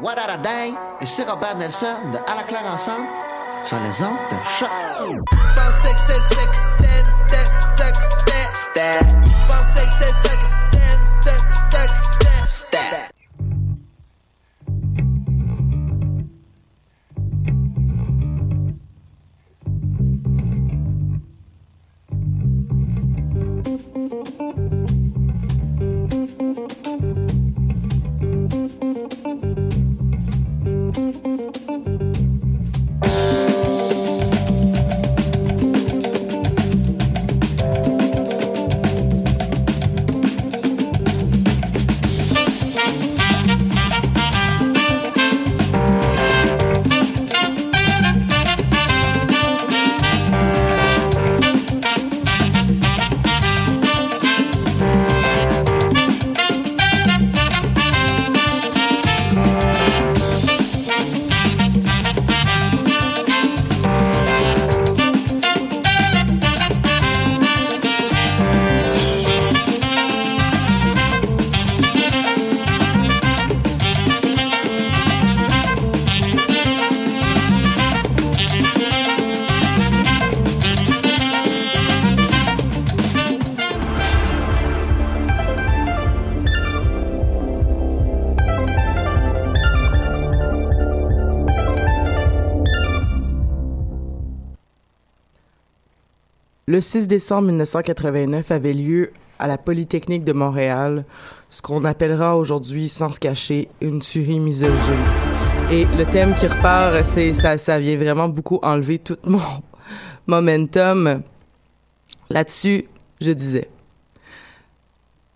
What a day? Et c'est Robert Nelson de À la claire ensemble sur les ondes de. Le 6 décembre 1989 avait lieu à la Polytechnique de Montréal ce qu'on appellera aujourd'hui, sans se cacher, une tuerie misogyne. Et le thème qui repart, c'est ça, ça vient vraiment beaucoup enlever tout mon momentum. Là-dessus, je disais.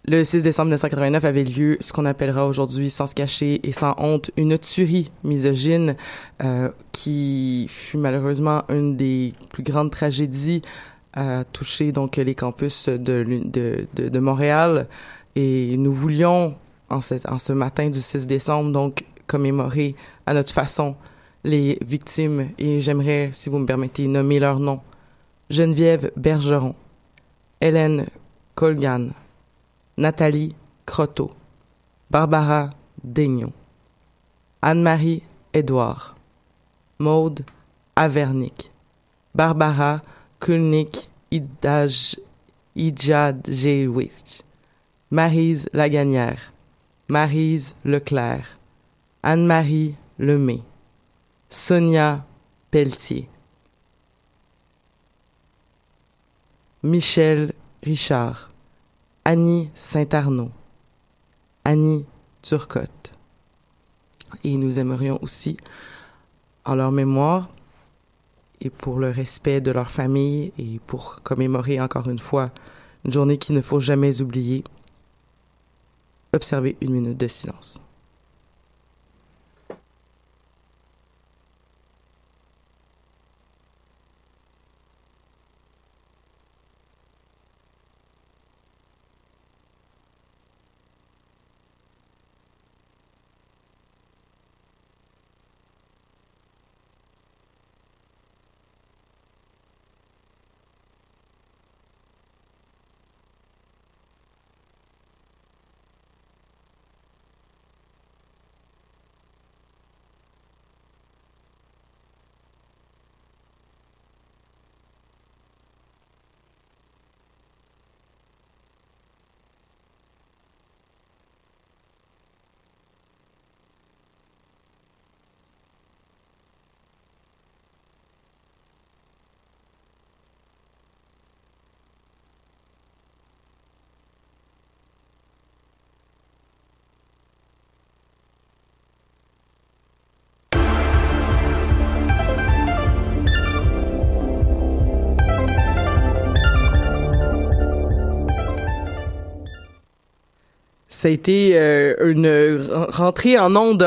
Le 6 décembre 1989 avait lieu ce qu'on appellera aujourd'hui, sans se cacher et sans honte, une tuerie misogyne euh, qui fut malheureusement une des plus grandes tragédies à toucher donc les campus de, de, de, Montréal. Et nous voulions, en, cette, en ce matin du 6 décembre, donc commémorer à notre façon les victimes. Et j'aimerais, si vous me permettez, nommer leurs noms. Geneviève Bergeron, Hélène Colgan, Nathalie Croteau, Barbara Daignon, Anne-Marie Édouard, Maude Avernick, Barbara Kulnik Idaj, Ijadjewicz, Marise Laganière, Marise Leclerc, Anne-Marie Lemay, Sonia Pelletier, Michel Richard, Annie Saint-Arnaud, Annie Turcotte. Et nous aimerions aussi, en leur mémoire, et pour le respect de leur famille et pour commémorer encore une fois une journée qu'il ne faut jamais oublier, observer une minute de silence. Ça a été euh, une rentrée en onde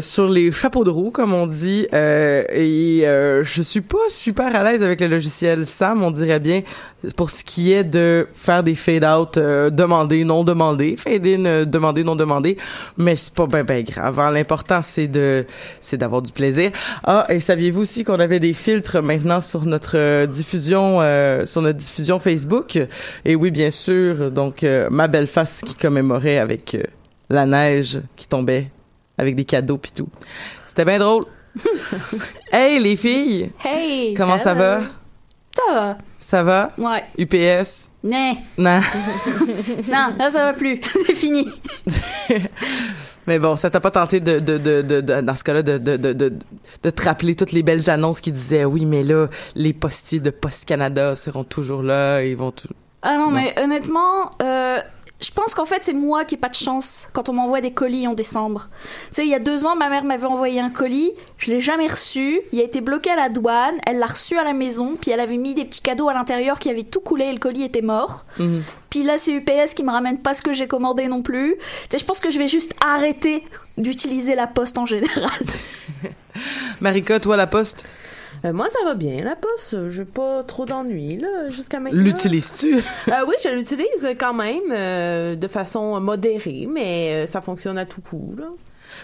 sur les chapeaux de roue, comme on dit. Euh, et euh, je suis pas super à l'aise avec le logiciel Sam, on dirait bien, pour ce qui est de faire des fade-out euh, demandés, non demandés, fade-in, euh, demandés, non demandés. Mais c'est pas ben, ben grave. Hein. L'important, c'est de c'est d'avoir du plaisir. Ah, et saviez-vous aussi qu'on avait des filtres maintenant sur notre diffusion sur notre diffusion Facebook? Et oui, bien sûr, donc ma belle face qui commémorait avec euh, la neige qui tombait, avec des cadeaux pis tout. C'était bien drôle. hey les filles! Hey! Comment ça va? Ça va. Ça va? Ouais. UPS? Non. Non. non, là ça va plus. C'est fini. Mais bon, ça t'a pas tenté de, de, de, de, dans ce cas-là, de, de, de, de, de te rappeler toutes les belles annonces qui disaient oui, mais là, les postiers de Post Canada seront toujours là, ils vont tout. Ah non, mais honnêtement, euh, je pense qu'en fait, c'est moi qui ai pas de chance quand on m'envoie des colis en décembre. Tu sais, il y a deux ans, ma mère m'avait envoyé un colis, je l'ai jamais reçu, il a été bloqué à la douane, elle l'a reçu à la maison, puis elle avait mis des petits cadeaux à l'intérieur qui avaient tout coulé et le colis était mort. Mhm. Puis là, c'est UPS qui me ramène pas ce que j'ai commandé non plus. Tu sais, je pense que je vais juste arrêter d'utiliser la poste en général. Marika, toi, la poste? Euh, moi, ça va bien, la poste. J'ai pas trop d'ennuis, là, jusqu'à maintenant. L'utilises-tu? euh, oui, je l'utilise quand même, euh, de façon modérée, mais euh, ça fonctionne à tout coup, là.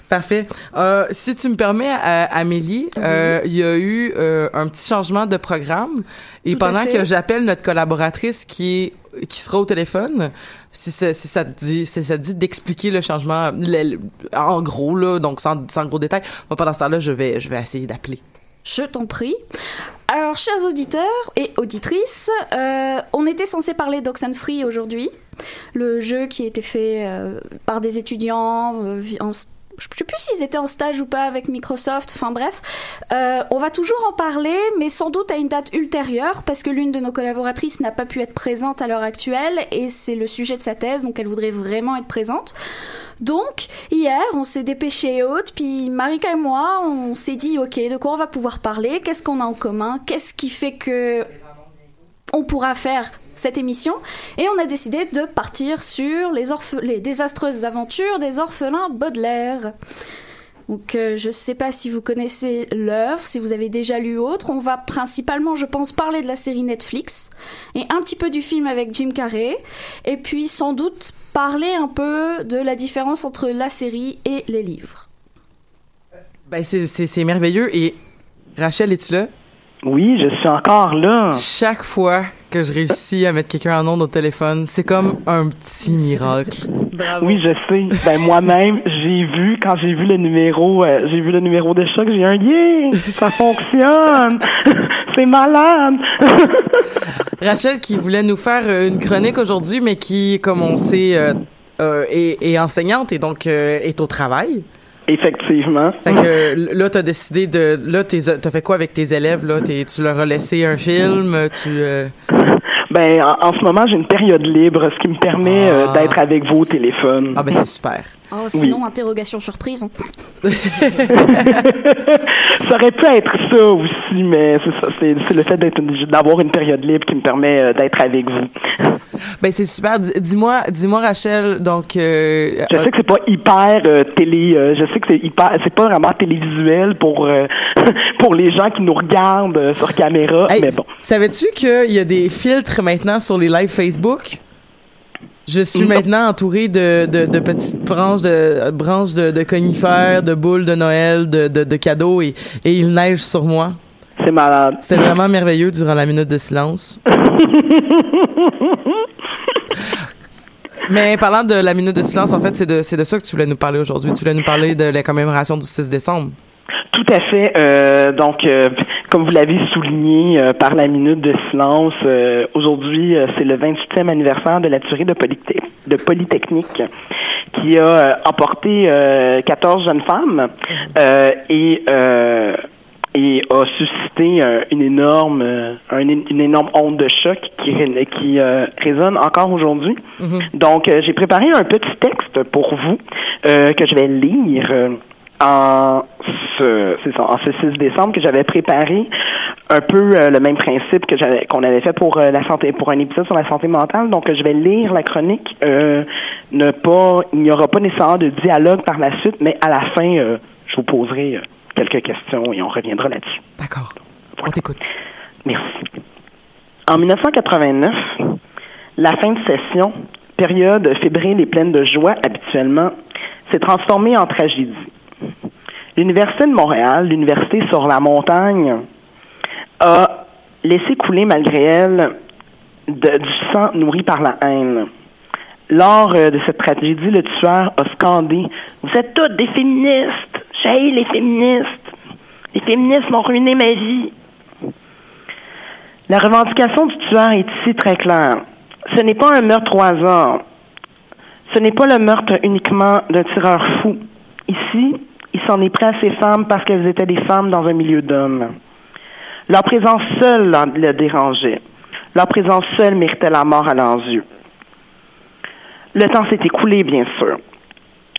Parfait. Euh, si tu me permets, Amélie, il y a eu un petit changement de programme et pendant que j'appelle notre collaboratrice qui est qui sera au téléphone, si ça, si ça te dit, si ça dit d'expliquer le changement, en gros là, donc sans, sans gros détails. Moi, pendant ce temps-là, je vais je vais essayer d'appeler. Je t'en prie. Alors, chers auditeurs et auditrices, euh, on était censé parler d'Oxenfree aujourd'hui, le jeu qui a été fait euh, par des étudiants euh, je sais plus s'ils étaient en stage ou pas avec Microsoft, enfin bref. on va toujours en parler, mais sans doute à une date ultérieure, parce que l'une de nos collaboratrices n'a pas pu être présente à l'heure actuelle, et c'est le sujet de sa thèse, donc elle voudrait vraiment être présente. Donc, hier, on s'est dépêché haute, puis Marika et moi, on s'est dit, ok, de quoi on va pouvoir parler, qu'est-ce qu'on a en commun, qu'est-ce qui fait que on pourra faire cette émission, et on a décidé de partir sur les, les désastreuses aventures des orphelins Baudelaire. Donc euh, je ne sais pas si vous connaissez l'œuvre, si vous avez déjà lu autre. On va principalement, je pense, parler de la série Netflix et un petit peu du film avec Jim Carrey. Et puis sans doute parler un peu de la différence entre la série et les livres. Ben c'est merveilleux. Et Rachel, es-tu là? Oui, je suis encore là. Chaque fois que je réussis à mettre quelqu'un en onde au téléphone, c'est comme un petit miracle. Oui, je sais. Ben moi-même, j'ai vu quand j'ai vu le numéro, euh, j'ai vu le numéro de choc, j'ai un yeah, ça fonctionne. c'est malade. Rachel qui voulait nous faire euh, une chronique aujourd'hui, mais qui, comme on sait, euh, est, enseignante et donc est au travail. Effectivement. Fait que là, t'as décidé de. Là, t'as fait quoi avec tes élèves? Là? Tu leur as laissé un film? Tu. Euh? Ben, en, ce moment, j'ai une période libre, ce qui me permet euh, ah. d'être avec vous au téléphone. Ah, ben, c'est super. Oh, sinon, interrogation surprise. Ça aurait pu être ça aussi, mais c'est ça. C'est le fait d'avoir une période libre qui me permet euh, d'être avec vous. Ben c'est super. Dis-moi, dis-moi Rachel. Donc, euh, je sais que c'est pas hyper euh, télé. je sais que c'est hyper. C'est pas vraiment télévisuel pour pour les gens qui nous regardent sur caméra. mais bon. Savais-tu qu'il y a des filtres maintenant sur les lives Facebook? Je suis maintenant entouré de, de, de, petites branches de branches de, de, conifères, de boules de Noël, de, de, cadeaux et, et il neige sur moi. C'est malade. C'était vraiment merveilleux durant la minute de silence. Mais parlant de la minute de silence, en fait, c'est de, c'est de ça que tu voulais nous parler aujourd'hui. Tu voulais nous parler de la commémoration du 6 décembre. Tout à fait. Euh, donc, euh, comme vous l'avez souligné euh, par la minute de silence, aujourd'hui, c'est le 28e anniversaire de la tuerie de, de Polytechnique qui a emporté 14 jeunes femmes et et a suscité une énorme une énorme onde de choc qui qui résonne encore aujourd'hui. Mm-hmm. Donc j'ai préparé un petit texte pour vous que je vais lire en ce, c'est ça, en ce 6 décembre que j'avais préparé un peu euh, le même principe que j'avais qu'on avait fait pour euh, la santé pour un épisode sur la santé mentale. Donc je vais lire la chronique. Euh, ne pas, il n'y aura pas nécessairement de dialogue par la suite, mais à la fin, je vous poserai quelques questions et on reviendra là-dessus. D'accord. On t'écoute. Merci. En 1989, la fin de session, période fébrile et pleine de joie habituellement, s'est transformée en tragédie. L'Université de Montréal, l'université sur la montagne, a laissé couler malgré elle du sang nourri par la haine. Lors euh, de cette tragédie, le tueur a scandé Vous êtes toutes des féministes J'ai les féministes Les féministes m'ont ruiné ma vie La revendication du tueur est ici très claire. Ce n'est pas un meurtre au hasard. Ce n'est pas le meurtre uniquement d'un tireur fou. Ici, s'en est pris à ces femmes parce qu'elles étaient des femmes dans un milieu d'hommes. Leur présence seule le dérangeait. Leur présence seule méritait la mort à leurs yeux. Le temps s'est écoulé, bien sûr.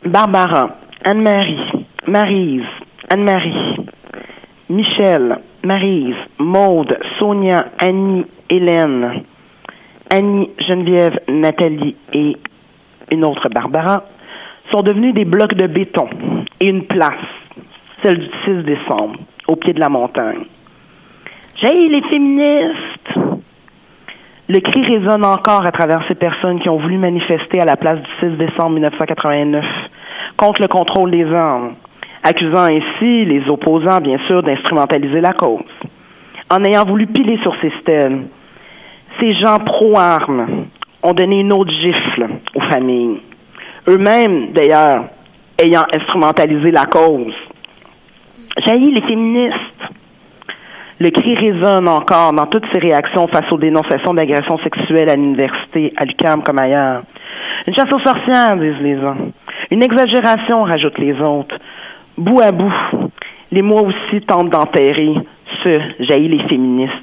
Barbara, Anne-Marie, Marise, Anne-Marie, Michel, Marise, Maude, Sonia, Annie, Hélène, Annie, Geneviève, Nathalie et une autre Barbara sont devenus des blocs de béton et une place, celle du 6 décembre, au pied de la montagne. J'ai les féministes! Le cri résonne encore à travers ces personnes qui ont voulu manifester à la place du 6 décembre 1989 contre le contrôle des armes, accusant ainsi les opposants, bien sûr, d'instrumentaliser la cause. En ayant voulu piler sur ces stèles, ces gens pro-armes ont donné une autre gifle aux familles. Eux-mêmes, d'ailleurs, ayant instrumentalisé la cause. Jaillit les féministes. Le cri résonne encore dans toutes ses réactions face aux dénonciations d'agressions sexuelles à l'université, à l'UQAM comme ailleurs. Une chasse aux sorcières, disent les uns. Une exagération, rajoutent les autres. Bout à bout, les mots aussi tentent d'enterrer ce jaillit les féministes,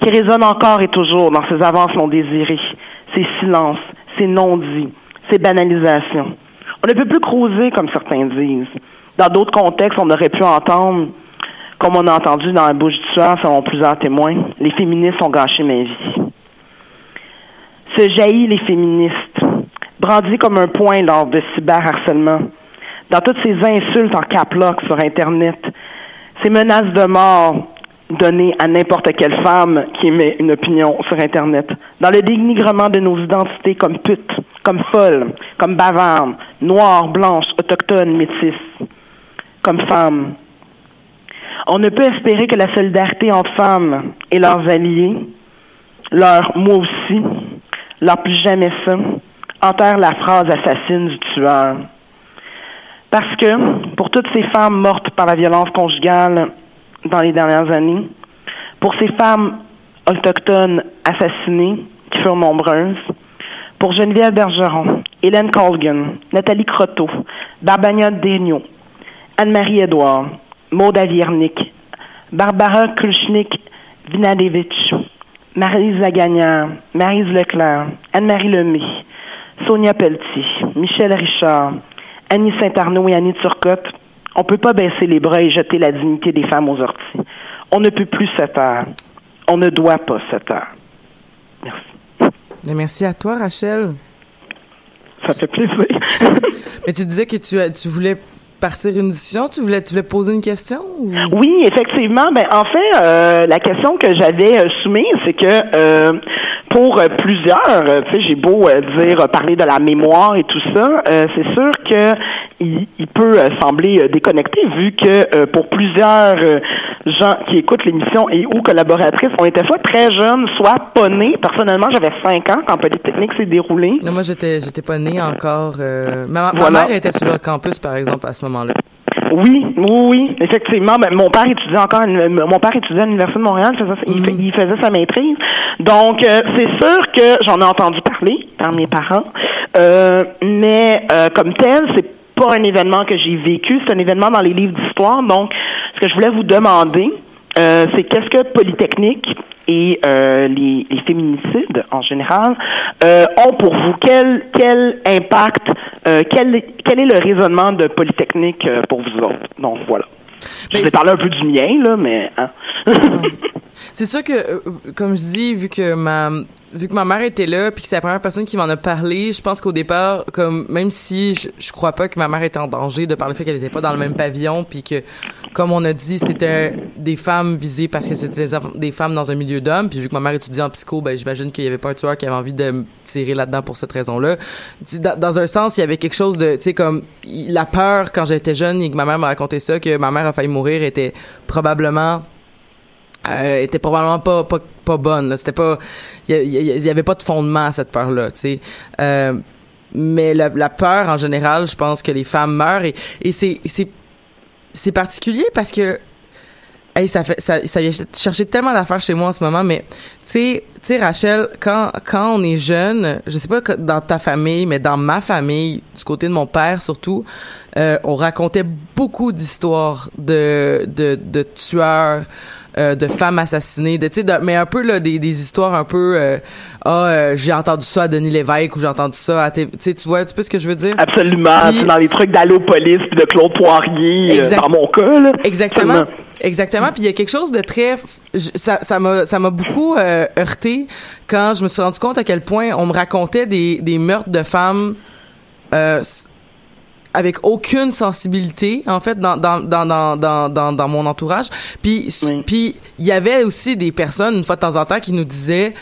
qui résonne encore et toujours dans ces avances non désirées, ces silences, ces non-dits, ces banalisations. On ne peut plus creuser comme certains disent. Dans d'autres contextes, on aurait pu entendre comme on a entendu dans la bouche du tueur selon plusieurs témoins, les féministes ont gâché ma vie. Ce jaillit les féministes, brandi comme un point lors de cyberharcèlement, dans toutes ces insultes en caplock sur Internet, ces menaces de mort données à n'importe quelle femme qui émet une opinion sur Internet, dans le dénigrement de nos identités comme pute, comme folle, comme bavarde, noire, blanche, autochtone, métisse, comme femme, on ne peut espérer que la solidarité entre femmes et leurs alliés, leur moi aussi, leur plus jamais ça, enterre la phrase assassine du tueur. Parce que pour toutes ces femmes mortes par la violence conjugale dans les dernières années, pour ces femmes autochtones assassinées, qui furent nombreuses, pour Geneviève Bergeron, Hélène Colgan, Nathalie Croteau, Barbagna Daigneault, Anne-Marie Edouard, Maud Aviernik, Barbara Kulchnik Vinadevich, Marise Lagagnère, Marise Leclerc, Anne-Marie Lemay, Sonia Pelletier, Michel Richard, Annie Saint-Arnaud et Annie Turcotte, on ne peut pas baisser les bras et jeter la dignité des femmes aux orties. On ne peut plus se taire. On ne doit pas se taire. Merci. Mais merci à toi, Rachel. Ça fait plaisir. Mais tu disais que tu, tu voulais partir une discussion, tu voulais, tu voulais poser une question? Ou? Oui, effectivement. Ben, en fait, euh, la question que j'avais euh, soumise, c'est que euh, pour euh, plusieurs, euh, tu sais, j'ai beau euh, dire parler de la mémoire et tout ça, euh, c'est sûr que il, il peut sembler déconnecté vu que euh, pour plusieurs euh, gens qui écoutent l'émission et ou collaboratrices, on était soit très jeunes, soit pas nés. Personnellement, j'avais cinq ans quand Polytechnique s'est déroulé. Non, moi, j'étais, j'étais pas née encore. euh, ma, ma Voilà. mère était sur le campus, par exemple, à ce moment-là. Oui, oui, oui, effectivement. Ben, mon père étudiait encore, à l'uni- mon père étudiait à l'université de Montréal, il faisait, il fait- il faisait sa maîtrise. Donc, euh, c'est sûr que j'en ai entendu parler par mes parents, euh, mais euh, comme tel, c'est pas un événement que j'ai vécu, c'est un événement dans les livres d'histoire. Donc, ce que je voulais vous demander, euh, c'est qu'est-ce que Polytechnique et euh, les, les féminicides en général euh, ont pour vous quel quel impact euh, quel quel est le raisonnement de Polytechnique euh, pour vous autres? Donc voilà. Je Ben, ai parlé un peu du mien là mais hein. c'est sûr que, comme je dis, vu que ma vu que ma mère était là puis que c'est la première personne qui m'en a parlé, je pense qu'au départ, comme même si je, je crois pas que ma mère était en danger de par le fait qu'elle était pas dans le même pavillon puis que, comme on a dit, c'était des femmes visées parce que c'était des, femmes dans un milieu d'hommes puis vu que ma mère étudiait en psycho, ben j'imagine qu'il y avait pas un tueur qui avait envie de me tirer là-dedans pour cette raison-là. Dans, dans un sens, il y avait quelque chose de, tu sais, comme la peur quand j'étais jeune et que ma mère m'a raconté ça, que ma mère a failli mourir, était probablement euh, était probablement pas pas, pas bonne. C'était pas, il y, avait pas de fondement à cette peur-là, tu sais. Euh, mais la, la, peur en général, je pense que les femmes meurent et, et c'est c'est c'est particulier parce que Hey, ça fait ça ça vient chercher tellement d'affaires chez moi en ce moment mais tu sais tu sais Rachel quand quand on est jeune je sais pas dans ta famille mais dans ma famille du côté de mon père surtout euh, on racontait beaucoup d'histoires de de de tueurs euh, de femmes assassinées, de, de, mais un peu là, des, des histoires un peu euh, ah euh, j'ai entendu ça à Denis Lévesque ou j'ai entendu ça à tu tu vois un petit peu ce que je veux dire? Absolument, dans les trucs d'Allopolis puis de Claude Poirier dans mon cas là. Exactement. Exactement, puis il y a quelque chose de très ça ça m'a ça m'a beaucoup heurté quand je me suis rendu compte à quel point on me racontait des des meurtres de femmes euh, avec aucune sensibilité en fait dans dans dans dans dans, dans, mon entourage. Puis puis il y avait aussi des personnes une fois de temps en temps qui nous disaient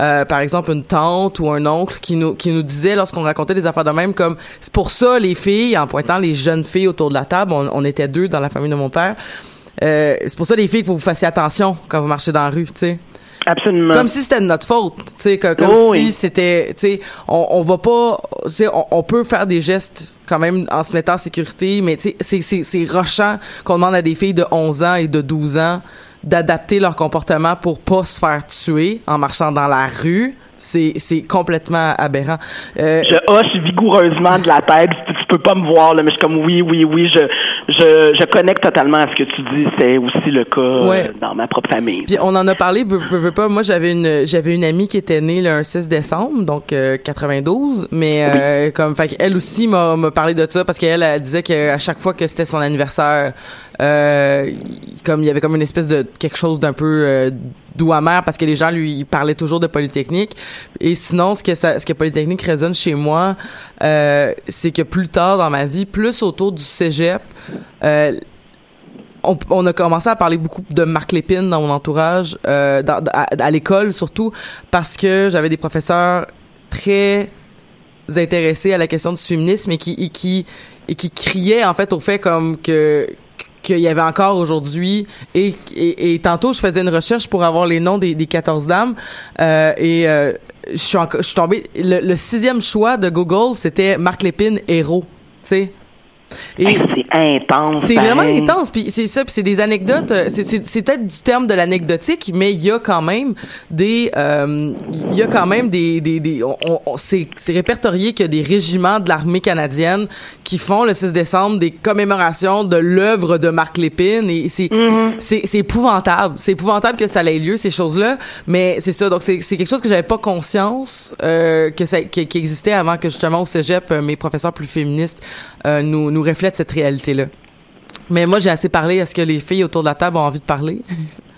euh, par exemple une tante ou un oncle qui nous qui nous disait lorsqu'on racontait des affaires de même comme c'est pour ça les filles en pointant les jeunes filles autour de la table on, on était deux dans la famille de mon père euh, c'est pour ça les filles qu'il faut vous fassiez attention quand vous marchez dans la rue tu sais Absolument. Comme si c'était de notre faute, tu sais, comme oh, si c'était, tu sais, on, on va pas, tu sais, on, on, peut faire des gestes quand même en se mettant en sécurité, mais tu sais, c'est c'est c'est rochant qu'on demande à des filles de 11 ans et de 12 ans d'adapter leur comportement pour pas se faire tuer en marchant dans la rue c'est c'est complètement aberrant. Euh, je hoche vigoureusement de la tête. Tu, peux pas me voir là, mais je suis comme oui, oui, oui. Je je, je connecte totalement à ce que tu dis. C'est aussi le cas euh, dans ma propre famille. Puis on en a parlé. Veux, pas. Moi, j'avais une j'avais une amie qui était née le 6 décembre, donc 92. Euh, mais comme fait elle aussi m'a m'a parlé de ça parce qu'elle elle disait qu'à chaque fois que c'était son anniversaire, comme il y avait comme une espèce de quelque chose d'un peu doux amer parce que les gens lui parlaient toujours de Polytechnique. Et sinon, ce que ça, ce que Polytechnique résonne chez moi, euh, c'est que plus tard dans ma vie, plus autour du cégep, euh, on, on, a commencé à parler beaucoup de Marc Lépine dans mon entourage, euh, dans, à, l'école surtout, parce que j'avais des professeurs très intéressés à la question du féminisme et qui, et qui, et qui criaient en fait au fait comme que qu'il y avait encore aujourd'hui. Et, et, et, tantôt, je faisais une recherche pour avoir les noms des, des 14 dames. Euh, et euh, je suis je suis tombée... Le, le, sixième choix de Google, c'était Marc Lépine, héros. Tu sais c'est intense. C'est vraiment intense. Puis c'est ça, puis c'est des anecdotes. Euh, c'est peut-être du terme de l'anecdotique, mais il y a quand même des, euh, il y a quand même des, des, des on, on, c'est répertorié qu'il y a des régiments de l'armée canadienne qui font le 6 décembre des commémorations de l'œuvre de Marc Lépine et c'est c'est épouvantable. C'est épouvantable que ça ait lieu ces choses-là, mais c'est ça. Donc c'est quelque chose que j'avais pas conscience euh, que ça qui, qui, existait avant que justement au cégep mes professeurs plus féministes euh, nous, nous reflètent cette Mais moi, j'ai assez parlé. Est-ce que les filles autour de la table ont envie de parler?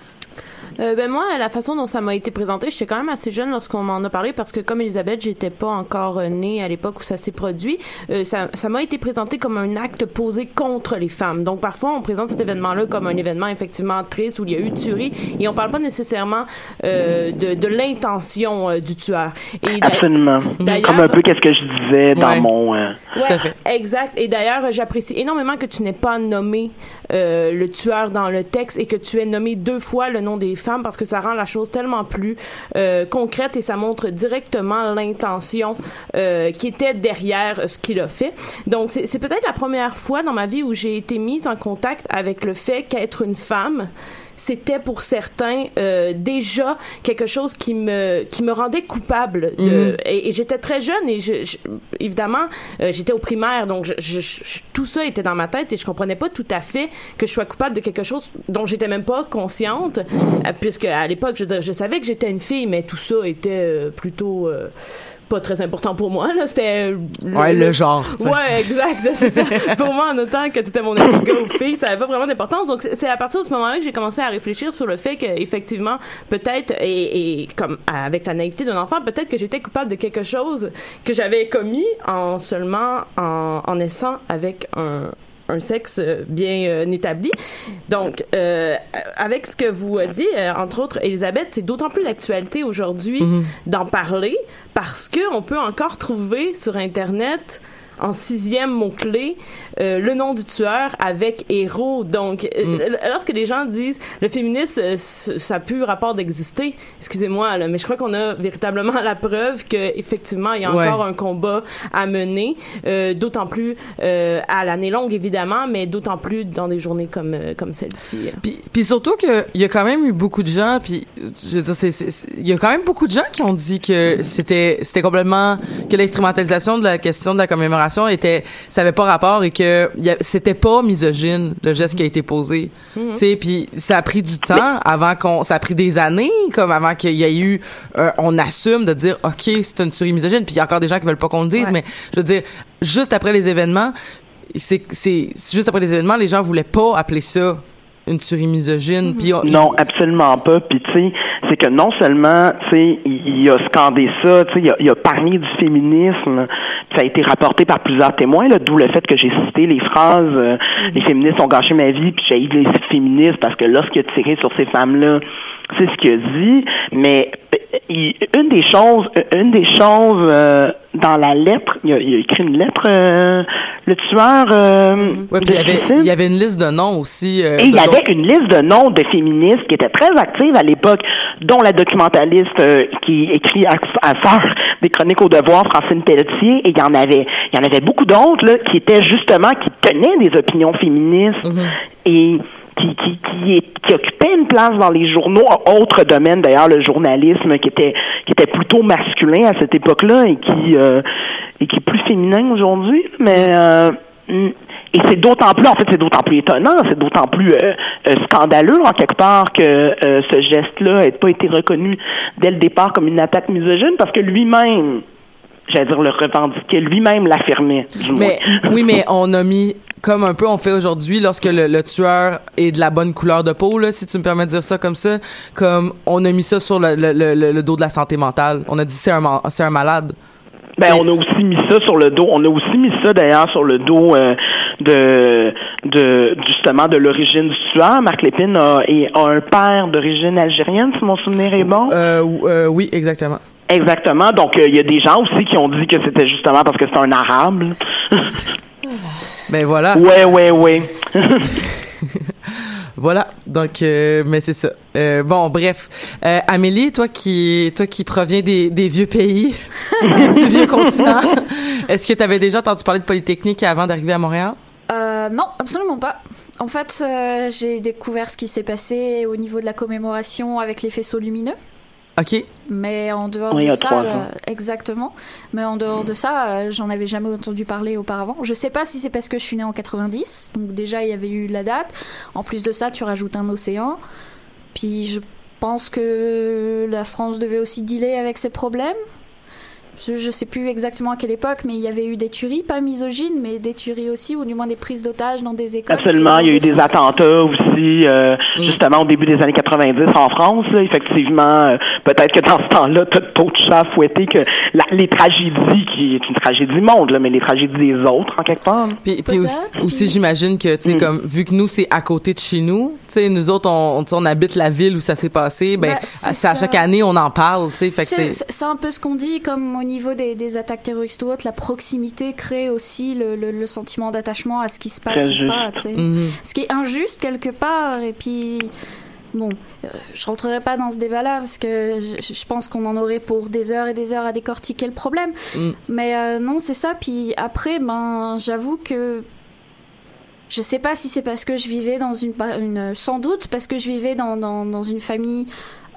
Euh, ben moi, la façon dont ça m'a été présenté, j'étais quand même assez jeune lorsqu'on m'en a parlé parce que comme Elisabeth, j'étais pas encore euh, née à l'époque où ça s'est produit. Euh, ça, ça m'a été présenté comme un acte posé contre les femmes. Donc parfois, on présente cet événement-là comme un événement effectivement triste où il y a eu tuerie et on parle pas nécessairement euh, de, de l'intention euh, du tueur. Et Absolument. Comme un peu qu'est-ce que je disais dans mon. Tout à fait. Exact. Et d'ailleurs, j'apprécie énormément que tu n'aies pas nommé le tueur dans le texte et que tu aies nommé deux fois le nom des femmes parce que ça rend la chose tellement plus euh, concrète et ça montre directement l'intention euh, qui était derrière ce qu'il a fait. Donc c'est peut-être la première fois dans ma vie où j'ai été mise en contact avec le fait qu'être une femme c'était pour certains euh, déjà quelque chose qui me qui me rendait coupable de, mhm. et, j'étais très jeune et je, évidemment euh, j'étais au primaire donc je, tout ça était dans ma tête et je comprenais pas tout à fait que je sois coupable de quelque chose dont j'étais même pas consciente euh, puisque à l'époque je, je savais que j'étais une fille mais tout ça était plutôt pas très important pour moi. Là, c'était le, ouais le genre. Ouais, exact. C'est ça. pour moi, en autant que t'étais mon ami gars ou fille, ça avait pas vraiment d'importance. Donc c'est à partir de ce moment-là que j'ai commencé à réfléchir sur le fait que effectivement, peut-être et, et comme avec la naïveté d'un enfant, peut-être que j'étais coupable de quelque chose que j'avais commis en seulement en, en naissant avec un un sexe euh, bien euh, établi. Donc, euh, avec ce que vous dit, entre autres, Elisabeth, c'est d'autant plus l'actualité aujourd'hui mm-hmm. d'en parler parce que on peut encore trouver sur Internet en sixième mot-clé euh, le nom du tueur avec héros. Donc, euh, mm. lorsque les gens disent le féminisme, euh, ça a plus rapport d'exister, excusez-moi, mais je crois qu'on a véritablement la preuve que effectivement il y a encore un combat à mener, d'autant plus à l'année longue évidemment, mais d'autant plus dans des journées comme comme celle-ci. Puis, puis surtout que il y a quand même eu beaucoup de gens, puis je veux dire, il y a quand même beaucoup de gens qui ont dit que c'était c'était complètement que l'instrumentalisation de la question de la commémoration était ça avait pas rapport et que c'était pas misogyne le geste qui a été posé mhm. tu sais puis ça a pris du temps avant qu'on ça a pris des années comme avant qu'il y ait eu on assume de dire ok c'est une tuerie misogyne puis il y a encore des gens qui veulent pas qu'on le dise mais je veux dire juste après les événements c'est c'est juste après les événements les gens voulaient pas appeler ça une tuerie misogyne. Puis non, absolument pas. Puis tu sais, c'est que non seulement, tu sais, il, a scandé ça, tu sais, il a, il a parlé du féminisme. Ça a été rapporté par plusieurs témoins, là, d'où le fait que j'ai cité les phrases euh, mm-hmm. Les féministes ont gâché ma vie, puis j'ai eu les féministes parce que lorsqu'il a tiré sur ces femmes-là, c'est ce qu'il a dit. Mais une des choses, une des choses euh, dans la lettre, il a, il a écrit une lettre, euh, le tueur. Euh, il y avait, il y avait une liste de noms aussi. Euh, Et il y avait une liste de noms de féministes qui étaient très actives à l'époque, dont la documentaliste qui écrit à, à faire des chroniques au devoir, Francine Pelletier. Et il y en avait, il y en avait beaucoup d'autres là qui étaient justement qui tenaient des opinions féministes mm-hmm. et qui, qui, qui, qui, occupait une place dans les journaux, autre domaine d'ailleurs, le journalisme qui était qui était plutôt masculin à cette époque-là et qui euh, et qui est plus féminin aujourd'hui, mais euh, et c'est d'autant plus, en fait, c'est d'autant plus étonnant, c'est d'autant plus euh, scandaleux en quelque part que ce geste-là n'ait pas été reconnu dès le départ comme une attaque misogyne, parce que lui-même, j'allais dire le revendiquait, lui-même l'affirmait. Mais oui, mais on a mis comme un peu on fait aujourd'hui lorsque le, tueur est de la bonne couleur de peau, là, si tu me permets de dire ça comme ça, comme on a mis ça sur le, le, le dos de la santé mentale. On a dit c'est un c'est un malade. Ben, on a aussi mis ça sur le dos. On a aussi mis ça d'ailleurs sur le dos euh, de, de justement de l'origine du tueur. Marc Lépine a, a un père d'origine algérienne, si mon souvenir est bon. Euh, euh, oui, exactement. Exactement. Donc il y a des gens aussi qui ont dit que c'était justement parce que c'est un arabe. Ben voilà. Ouais, ouais, ouais. voilà. Donc, euh, mais c'est ça. Euh, bon, bref. Euh, Amélie, toi qui, toi qui proviens des, des vieux pays, du vieux continent, est-ce que tu avais déjà entendu parler de Polytechnique avant d'arriver à Montréal? non, absolument pas. En fait, j'ai découvert ce qui s'est passé au niveau de la commémoration avec les faisceaux lumineux. OK. Mais en dehors de ça, euh, exactement. Mais en dehors de ça, euh, j'en avais jamais entendu parler auparavant. Je sais pas si c'est parce que je suis née en 90, donc déjà il y avait eu la date. En plus de ça, tu rajoutes un océan. Puis je pense que la France devait aussi dealer avec ces problèmes je, je sais plus exactement à quelle époque, mais il y avait eu des tueries, pas misogynes, mais des tueries aussi, ou du moins des prises d'otages dans des écoles. Absolument, il y a eu des attentats aussi, euh, mm. justement au début des années 90 en France. effectivement, euh, peut-être que dans ce temps-là, t'as de chat à fouetter que les tragédies, qui est une tragédie monde, là, mais les tragédies des autres, en quelque part. Puis, puis aussi, j'imagine que, tu sais, mm. comme, vu que nous, c'est à côté de chez nous, tu sais, nous autres, on, on, habite la ville où ça s'est passé, ben, ben à, chaque année, on en parle, tu sais, c'est... un peu ce qu'on dit, comme au niveau des, des, attaques terroristes ou autres, la proximité crée aussi le, le, sentiment d'attachement à ce qui se passe ou pas, mhm. Ce qui est injuste quelque part, et puis bon, euh, je rentrerai pas dans ce débat-là parce que je, pense qu'on en aurait pour des heures et des heures à décortiquer le problème. Mhm. Mais euh, non, c'est ça. Puis après, ben, j'avoue que je sais pas si c'est parce que je vivais dans une, une, sans doute parce que je vivais dans, dans, dans une famille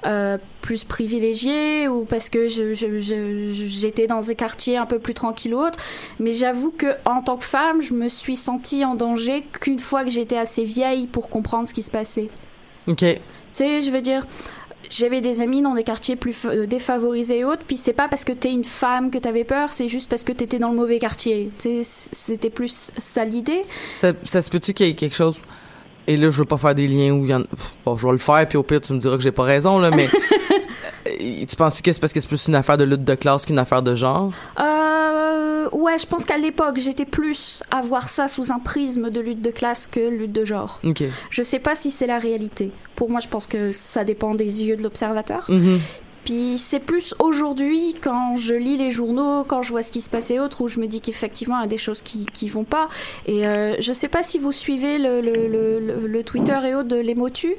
euh, plus privilégiée ou parce que j'étais dans des quartiers un peu plus tranquilles ou autres. Mais j'avoue que en tant que femme, je me suis sentie en danger qu'une fois que j'étais assez vieille pour comprendre ce qui se passait. Ok. Tu sais, je veux dire, j'avais des amis dans des quartiers plus euh, défavorisés et autres, puis c'est pas parce que t'es une femme que t'avais peur, c'est juste parce que t'étais dans le mauvais quartier. C'était plus ça l'idée. Ça, ça se peut-tu qu'il y ait quelque chose et là je veux pas faire des liens où il y en bon je vais le faire puis au pire tu me diras que j'ai pas raison là mais euh, tu penses que c'est parce que c'est plus une affaire de lutte de classe qu'une affaire de genre? Euh, ouais, je pense qu'à l'époque, j'étais plus à voir ça sous un prisme de lutte de classe que lutte de genre. OK. Je sais pas si c'est la réalité. Pour moi, je pense que ça dépend des yeux de l'observateur. Mhm. Puis c'est plus aujourd'hui, quand je lis les journaux, quand je vois ce qui se passe et autres, où je me dis qu'effectivement, il y a des choses qui, vont pas. Et euh, je sais pas si vous suivez le, le, le, Twitter et autres de l'Emotu.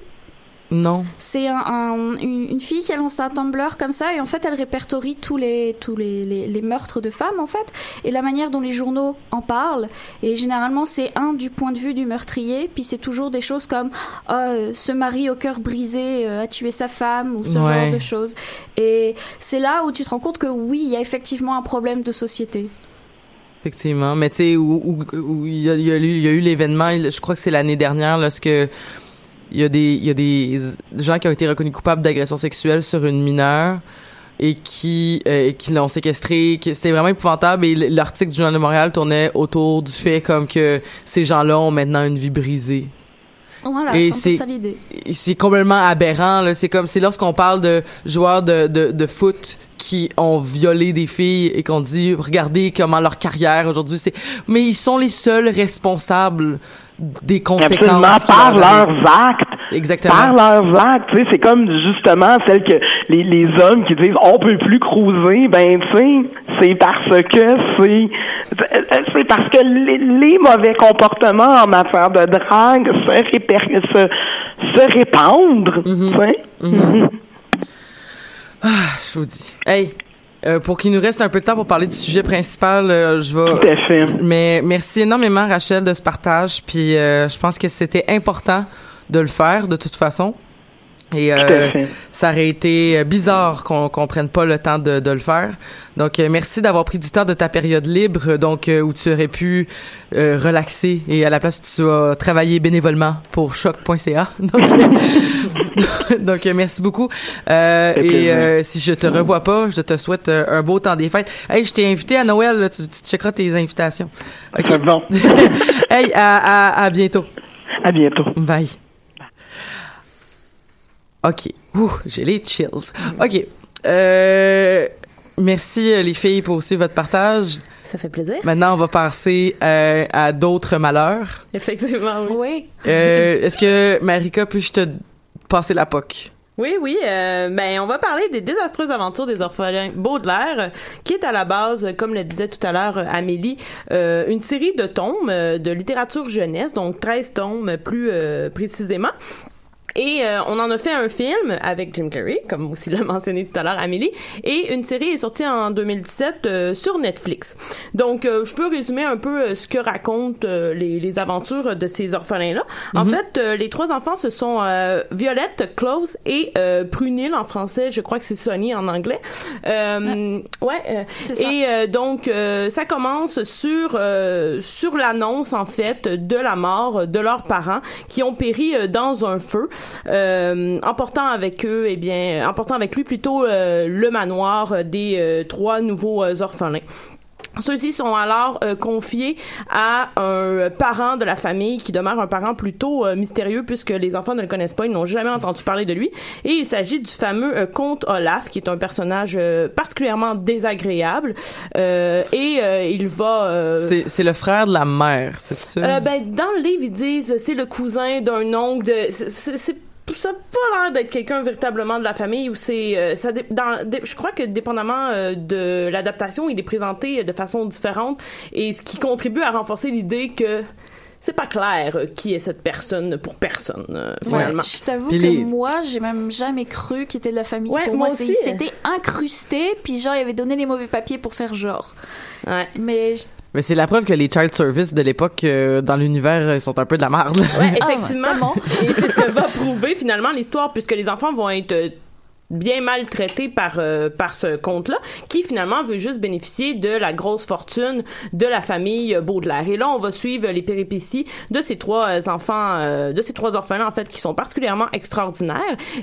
Non. C'est un, un- une, fille qui a lancé un Tumblr comme ça et en fait elle répertorie tous les tous les, les, les meurtres de femmes en fait et la manière dont les journaux en parlent et généralement c'est un du point de vue du meurtrier puis c'est toujours des choses comme Ah, euh, ce mari au cœur brisé euh, a tué sa femme ou ce Ouais. genre de choses et c'est là où tu te rends compte que oui il y a effectivement un problème de société Effectivement, mais tu sais où il y y a eu il y a eu l'événement, je crois que c'est l'année dernière lorsque il y a des il y a des gens qui ont été reconnus coupables d'agression sexuelle sur une mineure et qui euh, qui l'ont séquestré, que c'était vraiment épouvantable et l'article du Journal de Montréal tournait autour du fait comme que ces gens-là ont maintenant une vie brisée. voilà Et c'est complètement aberrant là c'est comme c'est lorsqu'on parle de joueurs de, de de foot qui ont violé des filles et qu'on dit regardez comment leur carrière aujourd'hui c'est mais ils sont les seuls responsables des conséquences Absolument, par leur leurs actes. exactement Par leurs actes, tu sais, c'est comme justement celle que les, les hommes qui disent on peut plus cruiser, ben tu sais, c'est parce que c'est c'est parce que les, les mauvais comportements en matière de drague se réper, se, se répandre, Mm-hmm. tu sais. Mhm. je vous dis hey euh, pour qu'il nous reste un peu de temps pour parler du sujet principal euh, je vais Tout à fait. Mais merci énormément, Rachel, de ce partage. Puis euh, je pense que c'était important de le faire, de toute façon. Et euh, ça aurait été euh, bizarre qu'on qu'on prenne pas le temps de, de le faire. Donc euh, merci d'avoir pris du temps de ta période libre, donc euh, où tu aurais pu euh, relaxer et à la place tu as travaillé bénévolement pour choc.ca. Donc, donc merci beaucoup. Euh, et euh, si je te revois pas, je te souhaite un beau temps des fêtes. Hey, je t'ai invité à Noël, là, tu, tu checkeras tes invitations. Ok. C'est bon? hey, à, à, à bientôt. À bientôt. Bye. OK. Ouh, j'ai les chills. OK. Euh, merci euh, les filles pour aussi votre partage. Ça fait plaisir. Maintenant, on va passer euh, à d'autres malheurs. Effectivement, oui. oui Euh, Est-ce que Marika, puis-je te passer la POC? Oui, oui. euh, ben, on va parler des désastreuses aventures des orphelins Baudelaire, qui est à la base, comme le disait tout à l'heure Amélie, euh, une série de tomes euh, de littérature jeunesse, donc 13 tomes plus euh, précisément. Et euh, on en a fait un film avec Jim Carrey, comme aussi l'a mentionné tout à l'heure Amélie, et une série est sortie en 2017 euh, sur Netflix. Donc, euh, je peux résumer un peu euh, ce que racontent euh, les, les aventures de ces orphelins-là. En fait, euh, les trois enfants, ce sont euh, Violette, Close et euh, Prunille en français. Je crois que c'est Sonny en anglais. Euh, ouais. et euh, donc, euh, ça commence sur euh, sur l'annonce en fait de la mort de leurs parents qui ont péri dans un feu, emportant avec eux, eh bien, emportant avec lui plutôt euh, le manoir des euh, trois nouveaux euh, orphelins. Ceux-ci sont alors euh, confiés à un parent de la famille qui demeure un parent plutôt euh, mystérieux puisque les enfants ne le connaissent pas, ils n'ont jamais entendu parler de lui. Et il s'agit du fameux euh, comte Olaf, qui est un personnage euh, particulièrement désagréable. Euh, et euh, il va... euh, C'est c'est le frère de la mère, c'est ça? euh, ben, dans le livre, ils disent c'est le cousin d'un oncle. De, c'est- ça a pas l'air d'être quelqu'un véritablement de la famille ou c'est euh, ça dans, je crois que dépendamment euh, de l'adaptation il est présenté de façon différente et ce qui contribue à renforcer l'idée que c'est pas clair euh, qui est cette personne pour personne euh, finalement Je t'avoue que les- moi, j'ai même jamais cru qu'il était de la famille. Ouais, pour moi moi, il s'était incrusté, puis genre, il avait donné les mauvais papiers pour faire genre. ouais. Mais je- Mais c'est la preuve que les child service de l'époque euh, dans l'univers euh, sont un peu de la merde. Ouais, effectivement. tellement. Et c'est ce que va prouver finalement l'histoire, puisque les enfants vont être euh, bien maltraité par euh, par ce conte-là, qui finalement veut juste bénéficier de la grosse fortune de la famille Baudelaire. Et là, on va suivre les péripéties de ces trois euh, enfants, euh, de ces trois orphelins en fait, qui sont particulièrement extraordinaires.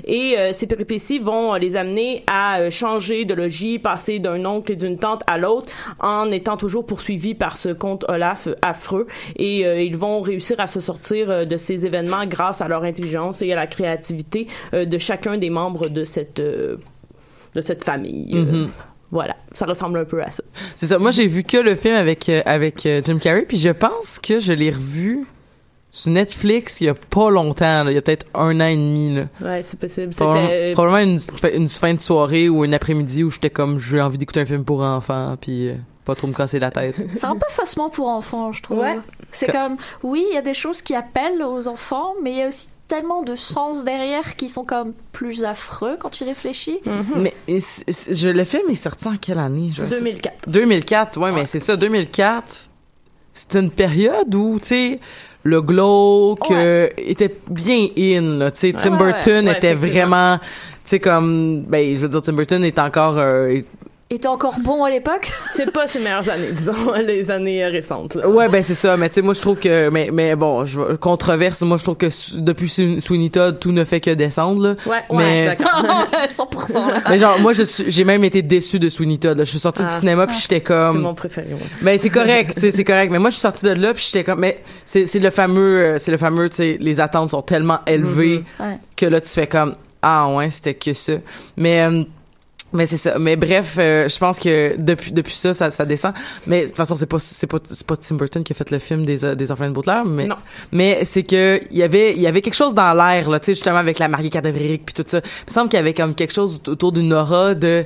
Et ces péripéties vont les amener à changer de logis, passer d'un oncle et d'une tante à l'autre, en étant toujours poursuivis par ce comte Olaf affreux. Et ils vont réussir à se sortir de ces événements grâce à leur intelligence et à la créativité de chacun des membres de cette de, cette famille. Mhm. voilà, ça ressemble un peu à ça. C'est ça. Moi, j'ai vu que le film avec euh, avec euh, Jim Carrey, puis je pense que je l'ai revu sur Netflix il y a pas longtemps, il y a peut-être un an et demi. Là. Ouais, c'est possible. C'était probablement une, une, fin de soirée ou une après-midi où j'étais comme j'ai envie d'écouter un film pour enfants, puis euh, pas trop me casser la tête. C'est un peu faussement pour enfants, je trouve. Ouais. C'est comme oui, il y a des choses qui appellent aux enfants, mais il y a aussi tellement de sens derrière qui sont comme plus affreux quand tu réfléchis. Mhm. Mais je le film est sorti en quelle année 2004. 2004, ouais, mais c'est ça 2004. C'est une période où tu sais le glauque euh, était bien in, tu sais Tim Burton était vraiment tu sais comme ben je veux dire Tim Burton est encore euh, était encore bon à l'époque? c'est pas ses meilleures années, disons, les années récentes. Ouais, ben c'est ça. Mais tu sais, moi je trouve que, mais mais bon, je controverse. Moi je trouve que depuis Sweeney Todd, tout ne fait que descendre. Là. Ouais, ouais, mais... je suis d'accord. 100%. mais genre, moi je j'ai même été déçu de Sweeney Todd. Je suis sortie du ah. cinéma puis j'étais comme. C'est mon préféré. Ouais. Ben c'est correct, c'est correct. Mais moi je suis sortie de là puis j'étais comme, mais c'est c'est le fameux, euh, c'est le fameux, tu sais, les attentes sont tellement élevées mm-hmm. que là tu fais comme, ah ouais, c'était que ça. Mais euh, mais c'est ça. Mais bref, euh, je pense que depuis depuis ça, ça, ça descend. Mais de toute façon, c'est pas c'est pas c'est pas Tim Burton qui a fait le film des des enfants de Baudelaire, mais non. mais c'est que il y avait il y avait quelque chose dans l'air là, tu sais justement avec la mariée cadavérique puis tout ça. Il me semble qu'il y avait comme quelque chose autour d'une aura de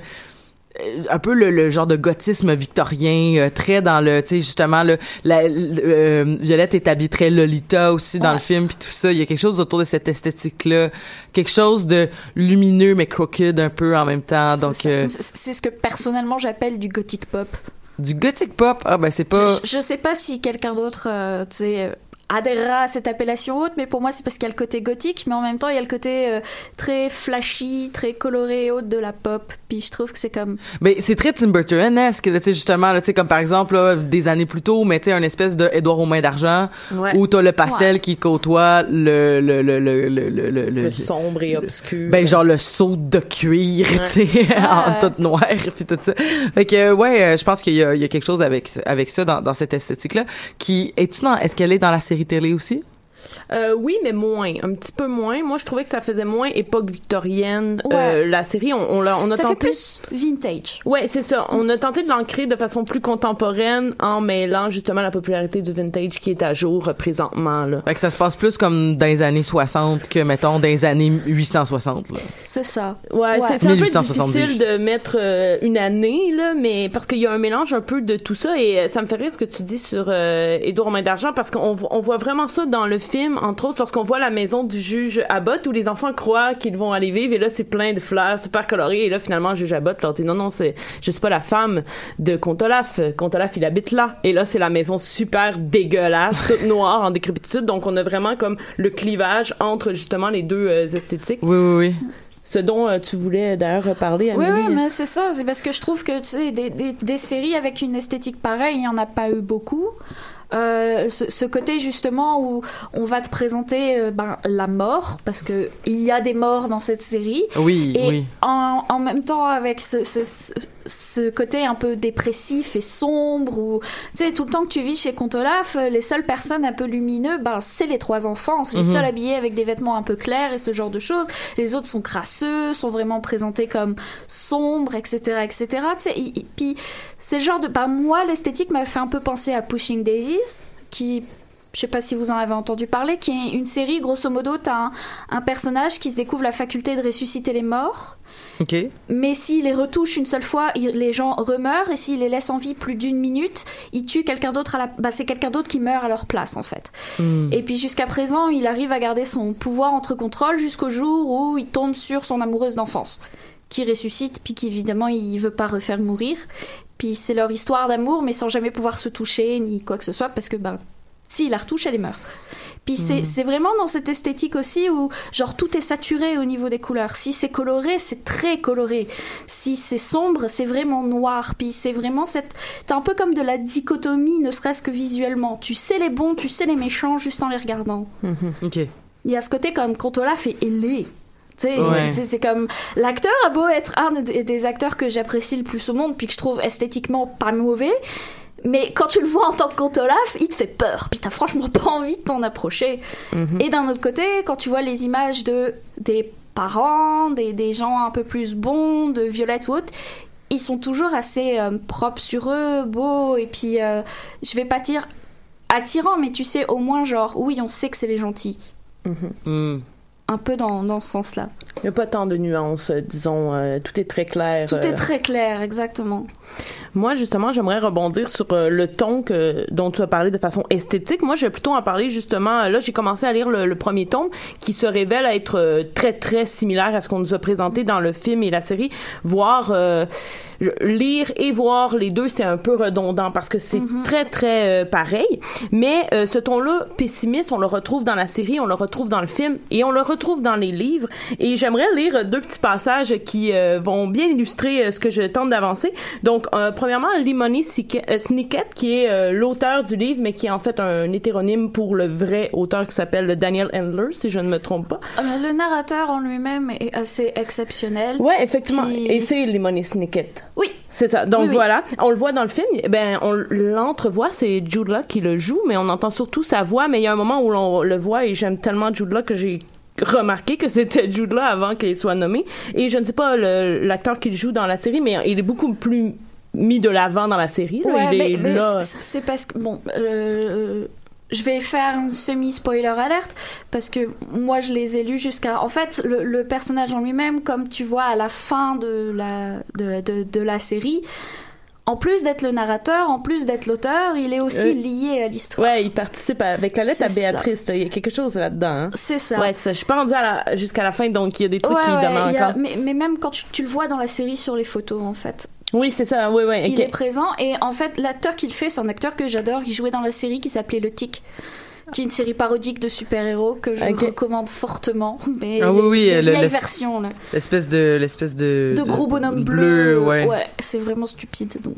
un peu le, genre de gothisme victorien euh, très dans le tu sais justement le la euh, Violette est habillée très Lolita aussi dans le film puis tout ça. Il y a quelque chose autour de cette esthétique là quelque chose de lumineux mais crooked un peu en même temps. Donc c'est ce que personnellement j'appelle du gothic pop. du gothic pop. Ah ben c'est pas je, je, sais pas si quelqu'un d'autre tu sais adhérera à cette appellation haute, mais pour moi c'est parce qu'il y a le côté gothique, mais en même temps il y a le côté euh, très flashy, très coloré et haute de la pop. Puis je trouve que c'est comme. Mais c'est très Tim Burton-esque, tu sais justement, tu sais comme par exemple des années plus tôt, mais tu sais un espèce de Édouard aux mains d'argent, ouais. où t'as le pastel qui côtoie le le le le le le, le, sombre et obscur. Ben genre le saut de cuir, tu sais, en tout noir puis tout ça. Fait que ouais, euh, je pense qu'il y a, il y a quelque chose avec avec ça dans, dans cette esthétique là, qui est-tu dans, est-ce qu'elle est dans la série télé aussi? Euh, oui, mais moins, un petit peu moins. Moi, je trouvais que ça faisait moins époque victorienne. Euh, la série, on, on, on a ça tenté. Fait plus vintage. Ouais, c'est ça. On a tenté de l'ancrer de façon plus contemporaine en mêlant justement la popularité du vintage qui est à jour euh, présentement. Là. Fait que ça se passe plus comme dans les années 60 que mettons dans les années 860. C'est ça. Ouais, c'est un peu difficile de mettre euh, une année là, mais parce qu'il y a un mélange un peu de tout ça et ça me fait rire ce que tu dis sur euh, Édouard Main d'argent parce qu'on on voit vraiment ça dans le film, entre autres, lorsqu'on voit la maison du juge Abbott où les enfants croient qu'ils vont aller vivre et là, c'est plein de fleurs super colorées et là, finalement, le juge Abbott leur dit non, non, c'est, je suis pas la femme de Comte Olaf. Comte Olaf, il habite là. Et là, c'est la maison super dégueulasse, toute noire en décrépitude. Donc, on a vraiment comme le clivage entre justement les deux euh, esthétiques. Oui, oui, oui ce dont euh, tu voulais d'ailleurs parler, Amélie. Oui, oui, mais c'est ça. C'est parce que je trouve que, tu sais, des, des, des, séries avec une esthétique pareille, il n'y en a pas eu beaucoup. Euh, ce, côté justement où on va te présenter euh, ben, la mort parce que il y a des morts dans cette série oui et oui. En, en même temps avec ce, ce, ce, côté un peu dépressif et sombre ou tu sais tout le temps que tu vis chez Contolaf les seules personnes un peu lumineuses ben c'est les trois enfants. Les mhm. seuls habillés avec des vêtements un peu clairs et ce genre de choses. Les autres sont crasseux sont vraiment présentés comme sombres etc etc tu sais et, puis c'est le genre de bah moi l'esthétique m'a fait un peu penser à Pushing Daisies qui je sais pas si vous en avez entendu parler, qui est une série, grosso modo, t'as un, un personnage qui se découvre la faculté de ressusciter les morts. Mais s'il les retouche une seule fois, les gens remeurent, et s'il les laisse en vie plus d'une minute, il tue quelqu'un d'autre à la, bah, c'est quelqu'un d'autre qui meurt à leur place, en fait. Hmm. Et puis jusqu'à présent, il arrive à garder son pouvoir entre contrôle jusqu'au jour où il tombe sur son amoureuse d'enfance qui ressuscite, puis qui évidemment il veut pas refaire mourir. Puis c'est leur histoire d'amour, mais sans jamais pouvoir se toucher ni quoi que ce soit, parce que ben, s'il la retouche, elle est meurt. Puis c'est c'est vraiment dans cette esthétique aussi où genre tout est saturé au niveau des couleurs. Si c'est coloré, c'est très coloré. Si c'est sombre, c'est vraiment noir. Puis c'est vraiment cette t'as un peu comme de la dichotomie, ne serait-ce que visuellement. Tu sais les bons, tu sais les méchants juste en les regardant. Ok. Il y a ce côté comme quand Olaf est ailé. Ouais. c'est- comme l'acteur a beau être un des acteurs que j'apprécie le plus au monde, puis que je trouve esthétiquement pas mauvais. Mais quand tu le vois en tant que Comte Olaf, il te fait peur. Puis t'as franchement pas envie de t'en approcher. Et d'un autre côté, quand tu vois les images de des parents, des, des gens un peu plus bons, de Violette ou autre, ils sont toujours assez euh, propres sur eux, beaux, et puis euh, je vais pas dire attirants, mais tu sais, au moins genre, oui, on sait que c'est les gentils. Hmm. Un peu dans, dans ce sens-là. Il n'y a pas tant de nuances, euh, disons. euh, tout est très clair. Tout euh. est très clair, exactement. Moi, justement, j'aimerais rebondir sur euh, le ton que, dont tu as parlé de façon esthétique. Moi, je vais plutôt en parler justement. euh, Là, j'ai commencé à lire le, le premier tome qui se révèle être euh, très, très similaire à ce qu'on nous a présenté dans le film et la série. Voir, euh, je- lire et voir les deux, c'est un peu redondant parce que c'est très, très euh, pareil. Mais euh, ce ton-là, pessimiste, on le retrouve dans la série, on le retrouve dans le film et on le retrouve dans les livres. Et j'aimerais lire deux petits passages qui euh, vont bien illustrer euh, ce que je tente d'avancer. Donc, euh, premièrement, euh, Snicket, qui est l'auteur du livre, mais qui est en fait un hétéronyme pour le vrai auteur qui s'appelle Daniel Handler, si je ne me trompe pas. Le narrateur en lui-même est assez exceptionnel. Ouais, effectivement. Puis- Et c'est Limoni Snicket. Oui, C'est ça. Donc Oui, oui. voilà, on le voit dans le film. Ben, on l'entrevoit, c'est Jude Law qui le joue, mais on entend surtout sa voix. Mais il y a un moment où on le voit et j'aime tellement Jude Law que j'ai remarqué que c'était Jude Law avant qu'il soit nommé. Et je ne sais pas l'acteur qui le joue dans la série, mais il est beaucoup plus mis de l'avant dans la série. là. Ouais, il est mais, là. c'est c'est parce que bon, euh, je vais faire une semi spoiler alerte parce que moi je les ai lus jusqu'à. En fait, le, le personnage en lui-même, comme tu vois à la fin de la de, de, de la série. En plus d'être le narrateur, en plus d'être l'auteur, il est aussi Euh, lié à l'histoire. Ouais, il participe avec la lettre à. Béatrice. là. Il y a quelque chose là-dedans. hein. C'est ça. Ouais, ça. Je suis pas rendue jusqu'à la fin, donc il y a des trucs Ouais, qui ouais, demandent a- encore. mais, mais même quand tu, tu le vois dans la série sur les photos, en fait. Oui, c'est ça. Oui, oui. Il est présent et en fait l'acteur qu'il fait c'est un acteur que j'adore il jouait dans la série qui s'appelait Le Tic qui est une série parodique de super-héros que je recommande fortement mais Ah oui, oui, les, le- versions là, L'espèce de, l'espèce de. de gros bonhommes bleus bleu, ouais. c'est vraiment stupide donc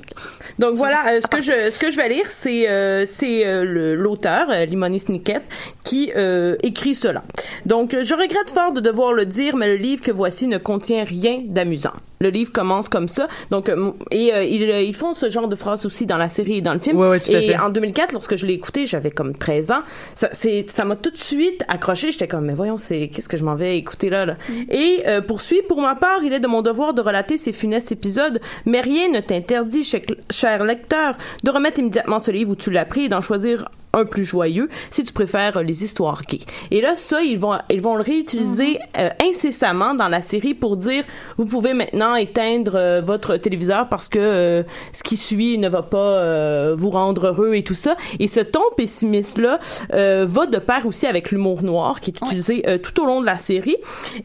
Donc voilà, euh, ce que je ce que je vais lire, c'est euh, c'est euh, le- l'auteur euh, Limoni Snicket qui euh, écrit cela. Donc je regrette fort de devoir le dire, mais le livre que voici ne contient rien d'amusant. Le livre commence comme ça. Donc euh, et euh, ils, euh, ils font ce genre de phrase aussi dans la série et dans le film. Ouais, ouais, tout à et fait. en 2004, lorsque je l'ai écouté, j'avais comme 13 ans. Ça c'est ça m'a tout de suite accroché. J'étais comme mais voyons, c'est qu'est-ce que je m'en vais écouter là là? Et euh, poursuit pour ma part, il est de mon devoir de relater ces funestes épisodes, mais rien ne t'interdit, cher- cher lecteur, de remettre immédiatement ce livre où tu l'as pris et d'en choisir un plus joyeux si tu préfères euh, les histoires gays. Et là, ça, ils vont, ils vont le réutiliser euh, incessamment dans la série pour dire vous pouvez maintenant éteindre euh, votre téléviseur parce que euh, ce qui suit ne va pas euh, vous rendre heureux et tout ça. Et ce ton pessimiste-là euh, va de pair aussi avec l'humour noir qui est utilisé euh, tout au long de la série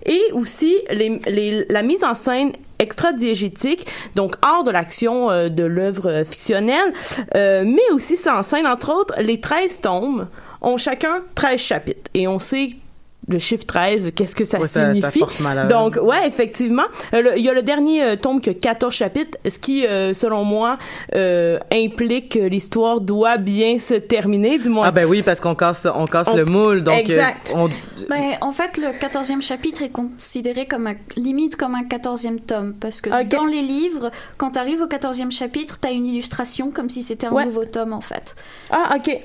et aussi les, les, la mise en scène extra-diégétique, donc hors de l'action euh, de l'œuvre euh, fictionnelle, euh, mais aussi en scène, entre autres, les 13 tomes ont chacun 13 chapitres. Et on sait le chiffre 13, qu'est-ce que ça Ouais, ça- ça signifie? Donc, ouais, effectivement. Euh, Il y a le dernier euh, tome qui a 14 chapitres, ce qui, euh, selon moi, euh, implique que l'histoire doit bien se terminer, du moins. Ah ben oui, parce qu'on casse, on casse On- le moule, donc. euh, Exact. on- Ben, en fait, le 14e chapitre est considéré comme un, limite comme un 14e tome. Parce que dans les livres, quand tu arrives au 14e chapitre, tu as une illustration comme si c'était un Ouais. nouveau tome, en fait. Ah, ok.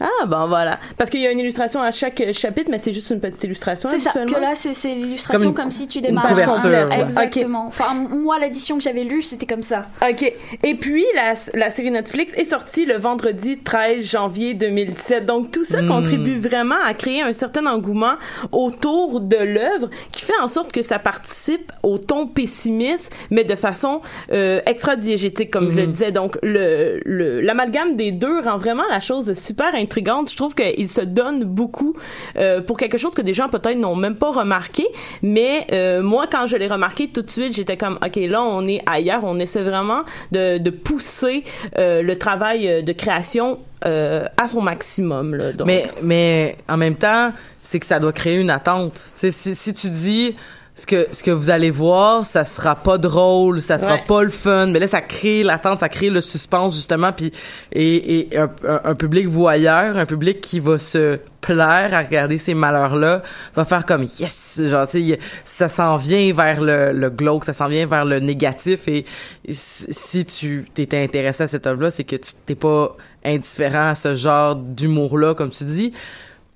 Ah, bon, voilà. Parce qu'il y a une illustration à chaque chapitre, mais c'est juste une petite illustration. C'est ça, que là, c'est l'illustration Comme comme, une- si tu une Ouais, ouais. Exactement. Enfin, moi, l'édition que j'avais lue, c'était comme ça. OK. Et puis, la, la série Netflix est sortie le vendredi 13 janvier 2017. Donc, tout ça Hmm. contribue vraiment à créer un certain engouement autour de l'œuvre qui fait en sorte que ça participe au ton pessimiste, mais de façon euh, extra-diégétique, comme je le Hmm. disais. Donc, le le- l'amalgame des deux rend vraiment la chose super intéressante intrigante. Je trouve qu'il se donne beaucoup euh, pour quelque chose que des gens peut-être n'ont même pas remarqué. Mais euh, moi, quand je l'ai remarqué tout de suite, j'étais comme, ok, là, on est ailleurs. On essaie vraiment de, pousser euh, le travail de création à son maximum. Mais, mais en même temps, c'est que ça doit créer une attente. Si tu dis ce que ce que vous allez voir, ça sera pas drôle, ça sera Ouais. pas le fun, mais là ça crée l'attente, ça crée le suspense justement, puis et, et un, un- public voyeur, un public qui va se plaire à regarder ces malheurs là, va faire comme yes, genre tu ça s'en vient vers le, le glauque, ça s'en vient vers le négatif et, si tu t'étais intéressé à cette œuvre là, c'est que tu t'es pas indifférent à ce genre d'humour là comme tu dis,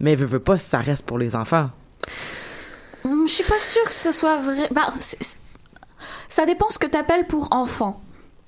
mais veux, veux pas ça reste pour les enfants. Je suis pas sûre que ce soit vrai. Bah, ça dépend ce que t'appelles pour enfant.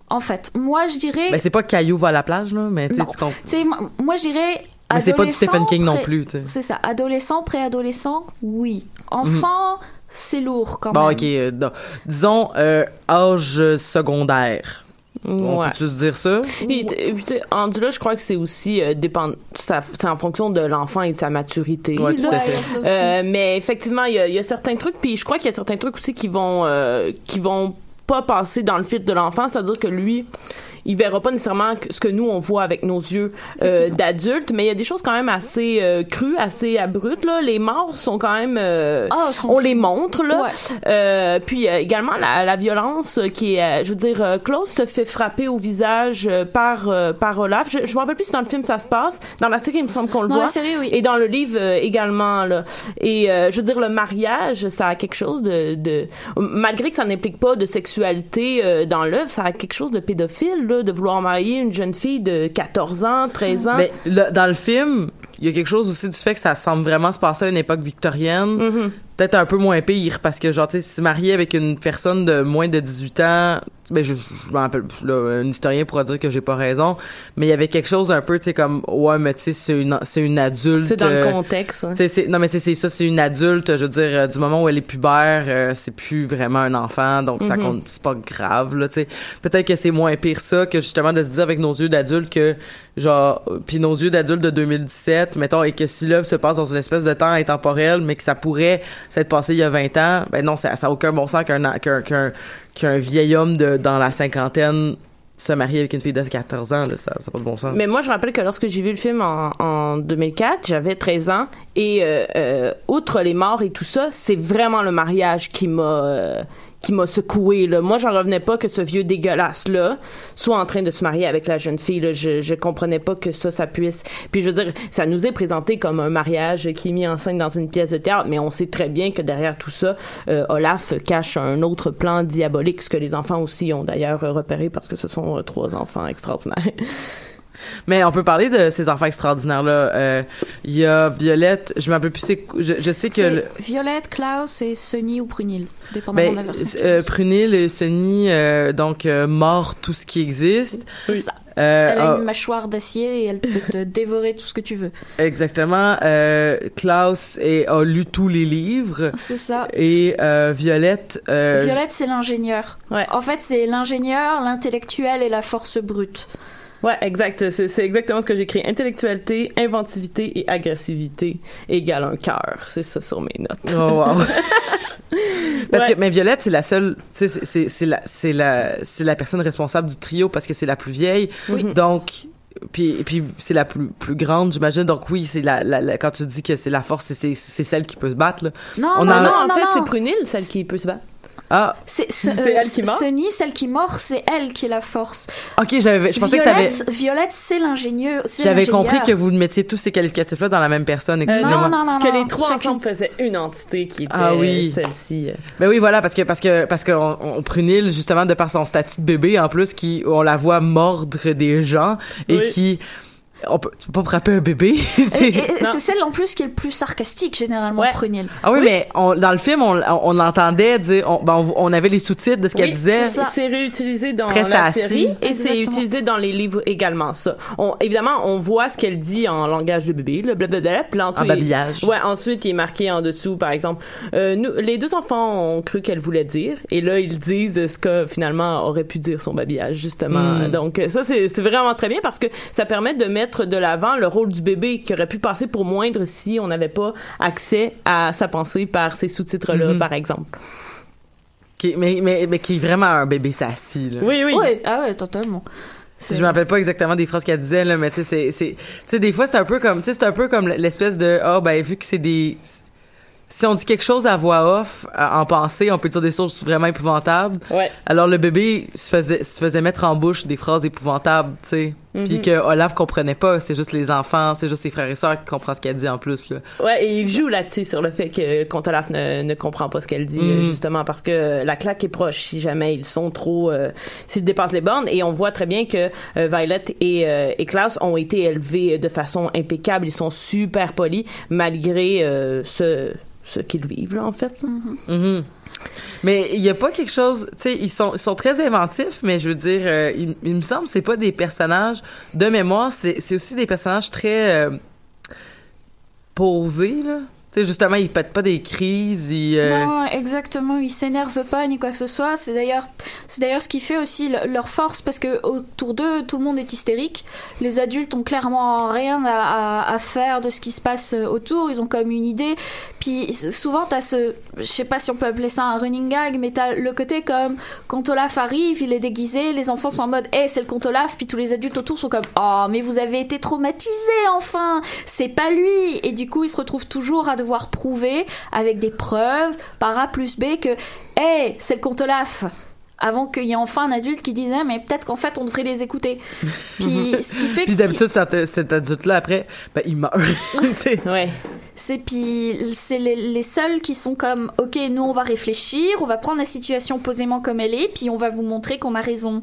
En fait, moi je dirais. Ben c'est pas Caillou va à la plage là, mais tu tu comprends. Tu moi- moi je dirais. Mais c'est pas du Stephen King non plus, tu sais. C'est ça. Adolescent, préadolescent, oui. Enfant, c'est lourd quand Bon, même. ok. euh, disons euh, âge secondaire. On Ouais. peut-tu dire ça? Puis, t- puis, tu sais, rendu là, je crois que c'est aussi euh, dépend, c'est en fonction de l'enfant et de sa maturité. Ouais, tout à fait. Euh, mais effectivement, il y a, il y a certains trucs, puis je crois qu'il y a certains trucs aussi qui vont euh, qui vont pas passer dans le filtre de l'enfant, c'est-à-dire que lui, il verra pas nécessairement ce que nous on voit avec nos yeux euh, d'adultes, mais il y a des choses quand même assez euh, crues, assez abruptes là. Les morts sont quand même, euh, Ah, sont on les montre là. Ouais. Euh, puis euh, également la, la violence qui est, euh, je veux dire, Klaus se fait frapper au visage par par Olaf. Je, je me rappelle plus si dans le film ça se passe. Dans la série, il me semble qu'on le Dans voit. la série, oui. Et dans le livre également là. Et euh, je veux dire, le mariage, ça a quelque chose de, de malgré que ça n'implique pas de sexualité euh, dans l'œuvre, ça a quelque chose de pédophile là, de vouloir marier une jeune fille de 14 ans, 13 ans. Mais le- dans le film, il y a quelque chose aussi du fait que ça semble vraiment se passer à une époque victorienne. Mhm. Peut-être un peu moins pire parce que genre tu sais se marier avec une personne de moins de 18 ans, ben je je m'en rappelle là, un historien pourra dire que j'ai pas raison, mais il y avait quelque chose un peu tu sais comme ouais mais tu sais c'est une c'est une adulte C'est dans le euh, contexte. hein. C'est- non mais c'est ça c'est une adulte je veux dire euh, du moment où elle est pubère euh, c'est plus vraiment un enfant donc ça compte c'est pas grave là tu sais peut-être que c'est moins pire ça que justement de se dire avec nos yeux d'adulte que genre puis nos yeux d'adulte de 2017 mettons et que si l'œuvre se passe dans une espèce de temps intemporel mais que ça pourrait s'être passé il y a 20 ans. Ben non ça ça a aucun bon sens qu'un qu'un vieil homme de dans la cinquantaine se marie avec une fille de 14 ans ça ça a pas de bon sens. Mais moi, je rappelle que lorsque j'ai vu le film en, en 2004, j'avais 13 ans. Et euh, euh, outre les morts et tout ça, c'est vraiment le mariage qui m'a euh, qui m'a secoué là. Moi, j'en revenais pas que ce vieux dégueulasse là soit en train de se marier avec la jeune fille là. Je je comprenais pas que ça ça puisse. Puis je veux dire, ça nous est présenté comme un mariage qui est mis en scène dans une pièce de théâtre, mais on sait très bien que derrière tout ça, euh, Olaf cache un autre plan diabolique, ce que les enfants aussi ont d'ailleurs repéré parce que ce sont euh, trois enfants extraordinaires. Mais on peut parler de ces enfants extraordinaires là. Il y a Violette, je m'appelle plus c'est je, je sais que le- Violette, Klaus et Sunny ou Prunil, dépendamment de la ben, version. euh, Prunil et Sunny euh, donc euh, mort tout ce qui existe. c'est ça. Euh, Elle a ah, une mâchoire d'acier et elle peut te dévorer tout ce que tu veux. exactement. Euh, Klaus est- a lu tous les livres C'est ça. et euh, Violette. euh, Violette, c'est l'ingénieur. Ouais. En fait, c'est l'ingénieur, l'intellectuel et la force brute. Ouais, exact. C'est, c'est exactement ce que j'ai écrit. Intellectualité, inventivité et agressivité égale un cœur. C'est ça sur mes notes. Oh wow. parce Ouais. que mais Violette c'est la seule, tu sais c'est- la c'est la c'est la personne responsable du trio parce que c'est la plus vieille. Donc puis puis c'est la plus plus grande j'imagine donc oui c'est la, la, la- quand tu dis que c'est la force c'est c'est c'est celle qui peut se battre là. Non, On non, en- non, en non, fait, c'est Prunille, celle qui peut se battre. Ah C'est ce- C'est euh, elle qui mord? Sunny, celle qui mord, c'est elle qui est la force. OK j'avais je pensais que t'avais Violette, Violette, c'est l'ingénieur. c'est j'avais compris que vous mettiez tous ces qualificatifs là dans la même personne Euh, excusez-moi. non, non, non, que les trois ensemble faisaient une entité qui était Ah oui. celle-ci. Ben oui, voilà, parce que parce que parce que on, on Prunille justement de par son statut de bébé en plus, qui on la voit mordre des gens et Oui. qui on peut, tu peux pas frapper un bébé. C'est- celle en plus qui est le plus sarcastique généralement, Ouais. Prunil. ah oui, mais on, dans le film, on, on l'entendait dire, on, ben, on, on avait les sous-titres de ce qu'elle disait. c'est ça. C'est réutilisé dans Très la sassy. série et c'est utilisé dans les livres également. Ça. On, évidemment, on voit ce qu'elle dit en langage de bébé, le blablabla. En ensuite, babillage. Ouais, ensuite il est marqué en dessous, par exemple. euh, nous, les deux enfants ont cru qu'elle voulait dire, et là ils disent ce que finalement aurait pu dire son babillage justement. Hmm. Donc ça c'est c'est vraiment très bien parce que ça permet de mettre mettre de l'avant le rôle du bébé qui aurait pu passer pour moindre si on n'avait pas accès à sa pensée par ces sous-titres-là, Mhm. par exemple. Qui, mais, mais, mais qui est vraiment un bébé sassy, là. Oui, oui. Ouais, ah ouais, totalement. Si je me rappelle pas exactement des phrases qu'elle disait là, mais tu sais c'est c'est tu sais des fois c'est un peu comme tu sais c'est un peu comme l'espèce de ah ben vu que c'est des si on dit quelque chose à voix off à- en pensée, on peut dire des choses vraiment épouvantables. Ouais. Alors le bébé se faisait se faisait mettre en bouche des phrases épouvantables, tu sais. Puis Mhm. que Olaf comprenait pas, c'est juste les enfants, c'est juste ses frères et sœurs qui comprennent ce qu'elle dit en plus là. Ouais, et il joue là-dessus sur le fait que Contalaf ne, ne comprend pas ce qu'elle dit, Mhm. justement parce que la claque est proche si jamais ils sont trop, euh, s'ils dépassent les bornes. Et on voit très bien que euh, Violet et, euh, et Klaus ont été élevés de façon impeccable. Ils sont super polis malgré euh, ce, ce qu'ils vivent là en fait. Mhm. Mais il y a pas quelque chose, tu sais, ils sont, ils sont très inventifs, mais je veux dire, euh, il, me semble que c'est pas des personnages de mémoire, c'est c'est aussi des personnages très euh, posés, là. Sais, justement, ils pètent pas des crises, ils... euh, Non, exactement. Ils s'énervent pas ni quoi que ce soit. C'est d'ailleurs, c'est d'ailleurs ce qui fait aussi le- leur force parce que autour d'eux, tout le monde est hystérique. Les adultes ont clairement rien à, faire de ce qui se passe euh, autour. Ils ont comme une idée. Puis souvent, t'as ce, je sais pas si on peut appeler ça un running gag, mais t'as le côté comme quand Olaf arrive, il est déguisé, les enfants sont en mode, hé, c'est le comte Olaf, puis tous les adultes autour sont comme, oh, mais vous avez été traumatisés, enfin, c'est pas lui. Et du coup, ils se retrouvent toujours à devoir prouver avec des preuves par A plus B que, hé, c'est le comte Olaf. Avant qu'il y ait enfin un adulte qui disait, mais peut-être qu'en fait, on devrait les écouter. Puis, ce qui fait que Puis si- d'habitude, cet, cet adulte-là, après, ben, il meurt. Ouais. C'est puis c'est les, les seuls qui sont comme ok nous on va réfléchir, on va prendre la situation posément comme elle est, puis on va vous montrer qu'on a raison.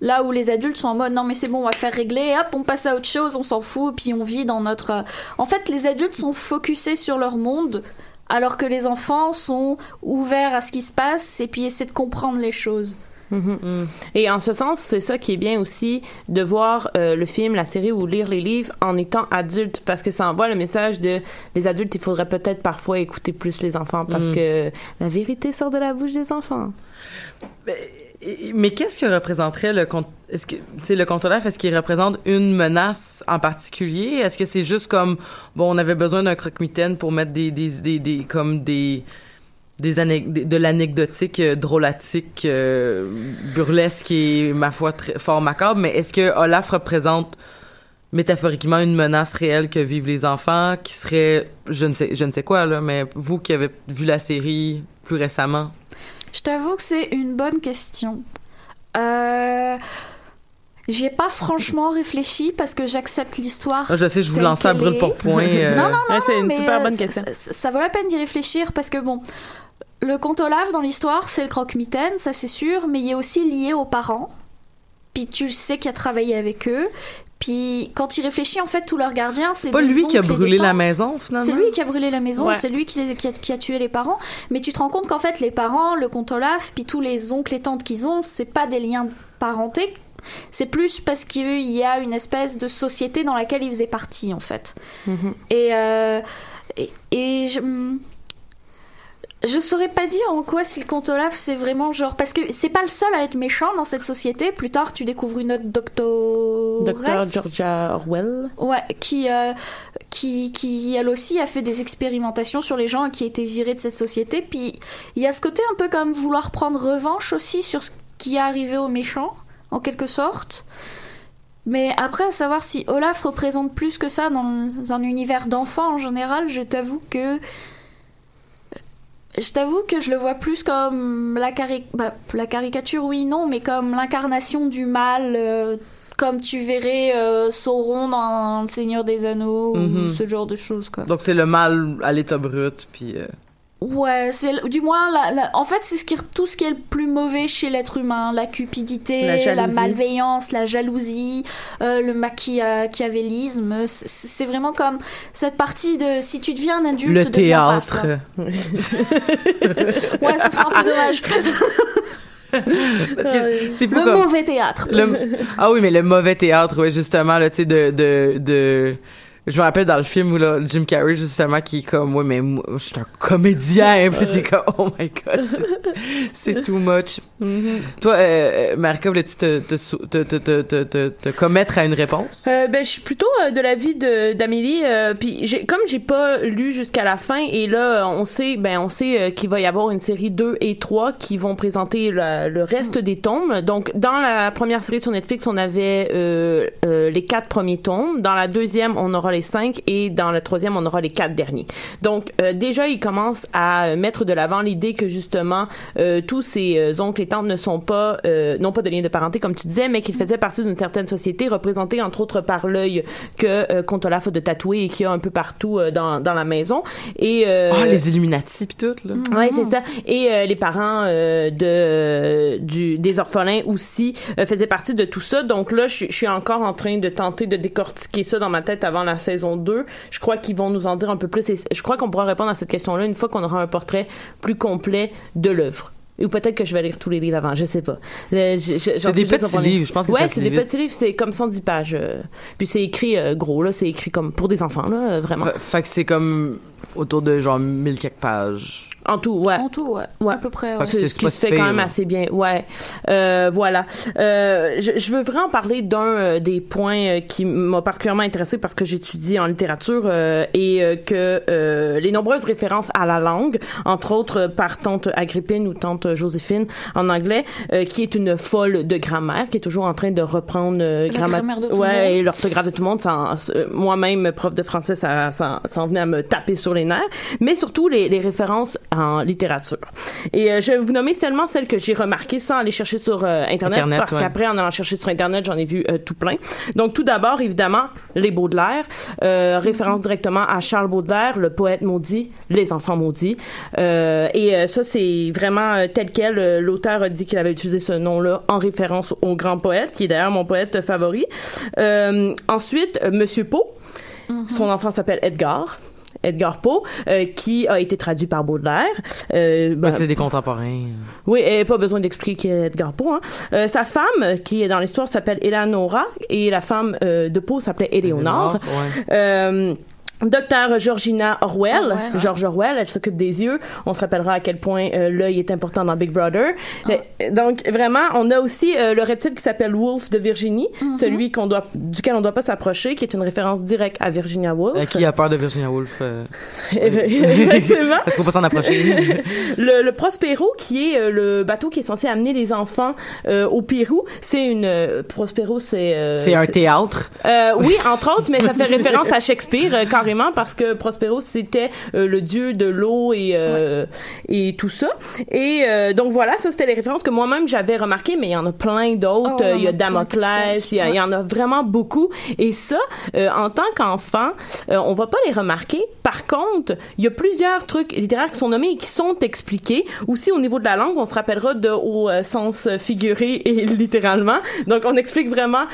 Là où les adultes sont en mode non mais c'est bon on va faire régler, hop on passe à autre chose, on s'en fout, puis on vit dans notre. euh, En fait les adultes sont focusés sur leur monde, alors que les enfants sont ouverts à ce qui se passe et puis essaient de comprendre les choses. Mhm. Et en ce sens, c'est ça qui est bien aussi de voir euh, le film, la série ou lire les livres en étant adulte parce que ça envoie le message de les adultes, il faudrait peut-être parfois écouter plus les enfants parce Mhm. que la vérité sort de la bouche des enfants. Et- Mais qu'est-ce que représenterait le Est-ce le Olaf Est-ce qu'il représente une menace en particulier? Est-ce que c'est juste comme bon, on avait besoin d'un croque-mitaine pour mettre des des des, des comme des des de l'anecdotique euh, drôlatique euh, burlesque et ma foi fort macabre mais est-ce que Olaf représente métaphoriquement une menace réelle que vivent les enfants qui serait je ne sais je ne sais quoi là mais vous qui avez vu la série plus récemment? Je t'avoue que c'est une bonne question. Euh... J'y ai pas franchement réfléchi parce que j'accepte l'histoire. Ah, je sais je vous lance à qu'elle brûle pour point euh, Non, non, Ouais, c'est une mais, super euh, bonne ça- question. Ça, ça vaut la peine d'y réfléchir parce que bon, le comte Olaf dans l'histoire, c'est le croque-mitaine, ça c'est sûr, mais il est aussi lié aux parents. Puis tu sais qu'il a travaillé avec eux. Puis quand il réfléchit, en fait, tous leurs gardiens, c'est pas lui qui a brûlé la maison finalement C'est lui qui a brûlé la maison, Ouais. c'est lui qui, les- qui a, qui a tué les parents. Mais tu te rends compte qu'en fait, les parents, le comte Olaf, puis tous les oncles et tantes qu'ils ont, c'est pas des liens de parenté. C'est plus parce qu'il y a une espèce de société dans laquelle ils faisaient partie, en fait. Mhm. Et, euh, et, et je. Je saurais pas dire en quoi si le comte Olaf c'est vraiment genre parce que c'est pas le seul à être méchant dans cette société. Plus tard, tu découvres une autre doctoresse. Dr. Georgia Orwell. Ouais, qui, euh, qui, qui, elle aussi, a fait des expérimentations sur les gens qui été virée de cette société. Puis il y a ce côté un peu comme vouloir prendre revanche aussi sur ce qui est arrivé aux méchants, en quelque sorte. Mais après, à savoir si Olaf représente plus que ça dans un univers d'enfants en général, je t'avoue que. Je t'avoue que je le vois plus comme la, cari- bah, la caricature, oui, non, mais comme l'incarnation du mal, euh, comme tu verrais euh, Sauron dans Le Seigneur des Anneaux, Mhm. ou ce genre de choses, quoi. donc c'est le mal à l'état brut puis euh, Ouais, c'est du moins, la, la- en fait, c'est ce qui, tout ce qui est le plus mauvais chez l'être humain. La cupidité, La malveillance, la jalousie, euh, le machiavélisme. C'est vraiment comme cette partie de si tu deviens un adulte, le pas théâtre. Ouais, ce sera un peu dommage. Parce que c'est fou Le comme mauvais théâtre. le- ah oui mais le mauvais théâtre ouais justement là tu sais de de de Je me rappelle dans le film où là, Jim Carrey justement qui est comme ouais mais moi je suis un comédien puis c'est comme oh my god c'est- too much. Toi euh, Marika voulais-tu te te, te, te, te, te, te- te commettre à une réponse? Euh, ben, je suis plutôt euh, de l'avis de d'Amélie. euh, puis comme j'ai pas lu jusqu'à la fin et là euh, on sait ben on sait euh, qu'il va y avoir une série 2 et 3 qui vont présenter la- le reste des tomes. Donc dans la première série sur Netflix, on avait euh, euh, les quatre premiers tomes. Dans la deuxième, on aura les cinq et dans la troisième, on aura les quatre derniers. Donc euh, déjà, ils commencent à mettre de l'avant l'idée que justement euh, tous ces euh, oncles et tantes ne sont pas euh, non pas de lien de parenté comme tu disais, mais qu'ils faisaient partie d'une certaine société représentée entre autres par l'œil que euh, Comte Olaf a de tatouer et qu'il y a un peu partout euh, dans, dans la maison. Et euh, Ah les Illuminati puis tout là. Ouais, c'est ça. Et euh, les parents euh, de du des orphelins aussi euh, faisaient partie de tout ça. Donc là, je suis encore en train de tenter de décortiquer ça dans ma tête avant la saison 2. Je crois qu'ils vont nous en dire un peu plus et je crois qu'on pourra répondre à cette question-là une fois qu'on aura un portrait plus complet de l'œuvre. Ou peut-être que je vais lire tous les livres avant, je sais pas. C'est des petits livres, je pense que Ouais, ça se c'est des vite. petits livres, c'est comme 110 pages. euh, puis c'est écrit euh, gros là, c'est écrit comme pour des enfants là, euh, vraiment. Fait, fait que c'est comme autour de genre 1000 quelques pages. En tout, ouais. En tout, ouais. Ouais. À peu près. Ouais. c'est ce qui se fait quand même assez bien. Ouais, euh, voilà. Euh, je, je veux vraiment parler d'un euh, des points euh, qui m'a particulièrement intéressé parce que j'étudie en littérature euh, et euh, que euh, les nombreuses références à la langue, entre autres euh, par tante Agrippine ou tante Joséphine en anglais, euh, qui est une folle de grammaire, qui est toujours en train de reprendre euh, La gramma- grammaire de tout le ouais, monde. et l'orthographe de tout le monde. Euh, Moi-même, prof de français, ça, ça, ça en venait à me taper sur les nerfs. Mais surtout les, les références en littérature. Et euh, je vais vous nommer seulement celles que j'ai remarquées sans aller chercher sur euh, Internet, Internet, parce ouais. qu'après, en allant chercher sur Internet, j'en ai vu euh, tout plein. Donc, tout d'abord, évidemment, les Baudelaire. Euh, référence directement à Charles Baudelaire, le poète maudit, les enfants maudits. Euh, et euh, ça, c'est vraiment euh, tel quel. euh, L'auteur a dit qu'il avait utilisé ce nom-là en référence au grand poète, qui est d'ailleurs mon poète favori. Euh, ensuite, euh, Monsieur Poe. Son enfant s'appelle Edgar. Edgar Poe, euh, qui a été traduit par Baudelaire. Euh, ben, Ouais, c'est des contemporains. oui, et pas besoin d'expliquer qui est Edgar Poe. Hein. Euh, sa femme, euh, qui est dans l'histoire, s'appelle Eleonora, et la femme euh, de Poe s'appelait. Ouais. Docteur Georgina Orwell, Orwell, ouais. George Orwell, elle s'occupe des yeux. On se rappellera à quel point euh, l'œil est important dans Big Brother. Ah. Euh, Donc vraiment, on a aussi euh, le reptile qui s'appelle Wolf de Virginie, Mm-hmm. celui qu'on doit, duquel on doit pas s'approcher, qui est une référence directe à Virginia Woolf. Euh, qui a peur de Virginia Woolf euh, Effectivement. Est-ce qu'on peut s'en approcher? Le, le Prospero, qui est euh, le bateau qui est censé amener les enfants euh, au Pérou, c'est une euh, Prospero, c'est euh, C'est un théâtre. euh, oui, entre autres, mais ça fait référence à Shakespeare euh, carrément parce que Prospero c'était euh, le dieu de l'eau et euh, et tout ça. Et euh, donc voilà, ça c'était les références que moi-même j'avais remarquées, mais il y en a plein d'autres. Oh, il y a Damoclès, il y, a- il y en a vraiment beaucoup. Et ça, en tant qu'enfant, on va pas les remarquer. Par contre, il y a plusieurs trucs littéraires qui sont nommés et qui sont expliqués. Aussi au niveau de la langue, on se rappellera de au sens figuré et littéralement. Donc on explique vraiment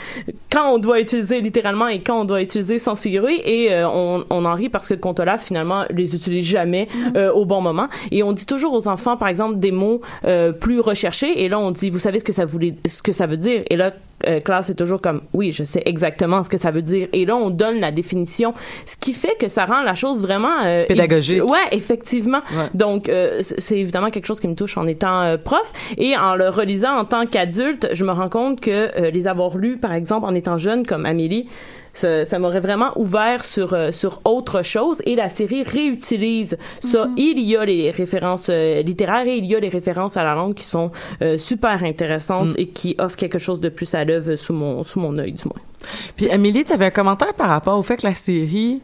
quand on doit utiliser littéralement et quand on doit utiliser sens figuré et euh, on, on en rit parce que Contola finalement les utilise jamais euh, au bon moment. Et on dit toujours aux enfants par exemple des mots euh, plus recherchés. Et là on dit vous savez ce que ça voulait ce que ça veut dire? Et là euh, Claire c'est toujours comme oui je sais exactement ce que ça veut dire. Et là on donne la définition. Ce qui fait que ça rend la chose vraiment euh, Pédagogique. ouais effectivement. Ouais. donc euh, c'est c'est évidemment quelque chose qui me touche en étant euh, prof. Et en le relisant en tant qu'adulte je me rends compte que euh, les avoir lus par exemple en étant jeune comme Amélie ça, ça m'aurait vraiment ouvert sur euh, sur autre chose. Et la série réutilise ça. Il y a les références euh, littéraires et il y a les références à la langue qui sont euh, super intéressantes et qui offrent quelque chose de plus à l'œuvre sous mon sous mon œil du moins. Puis Amélie, t'avais un commentaire par rapport au fait que la série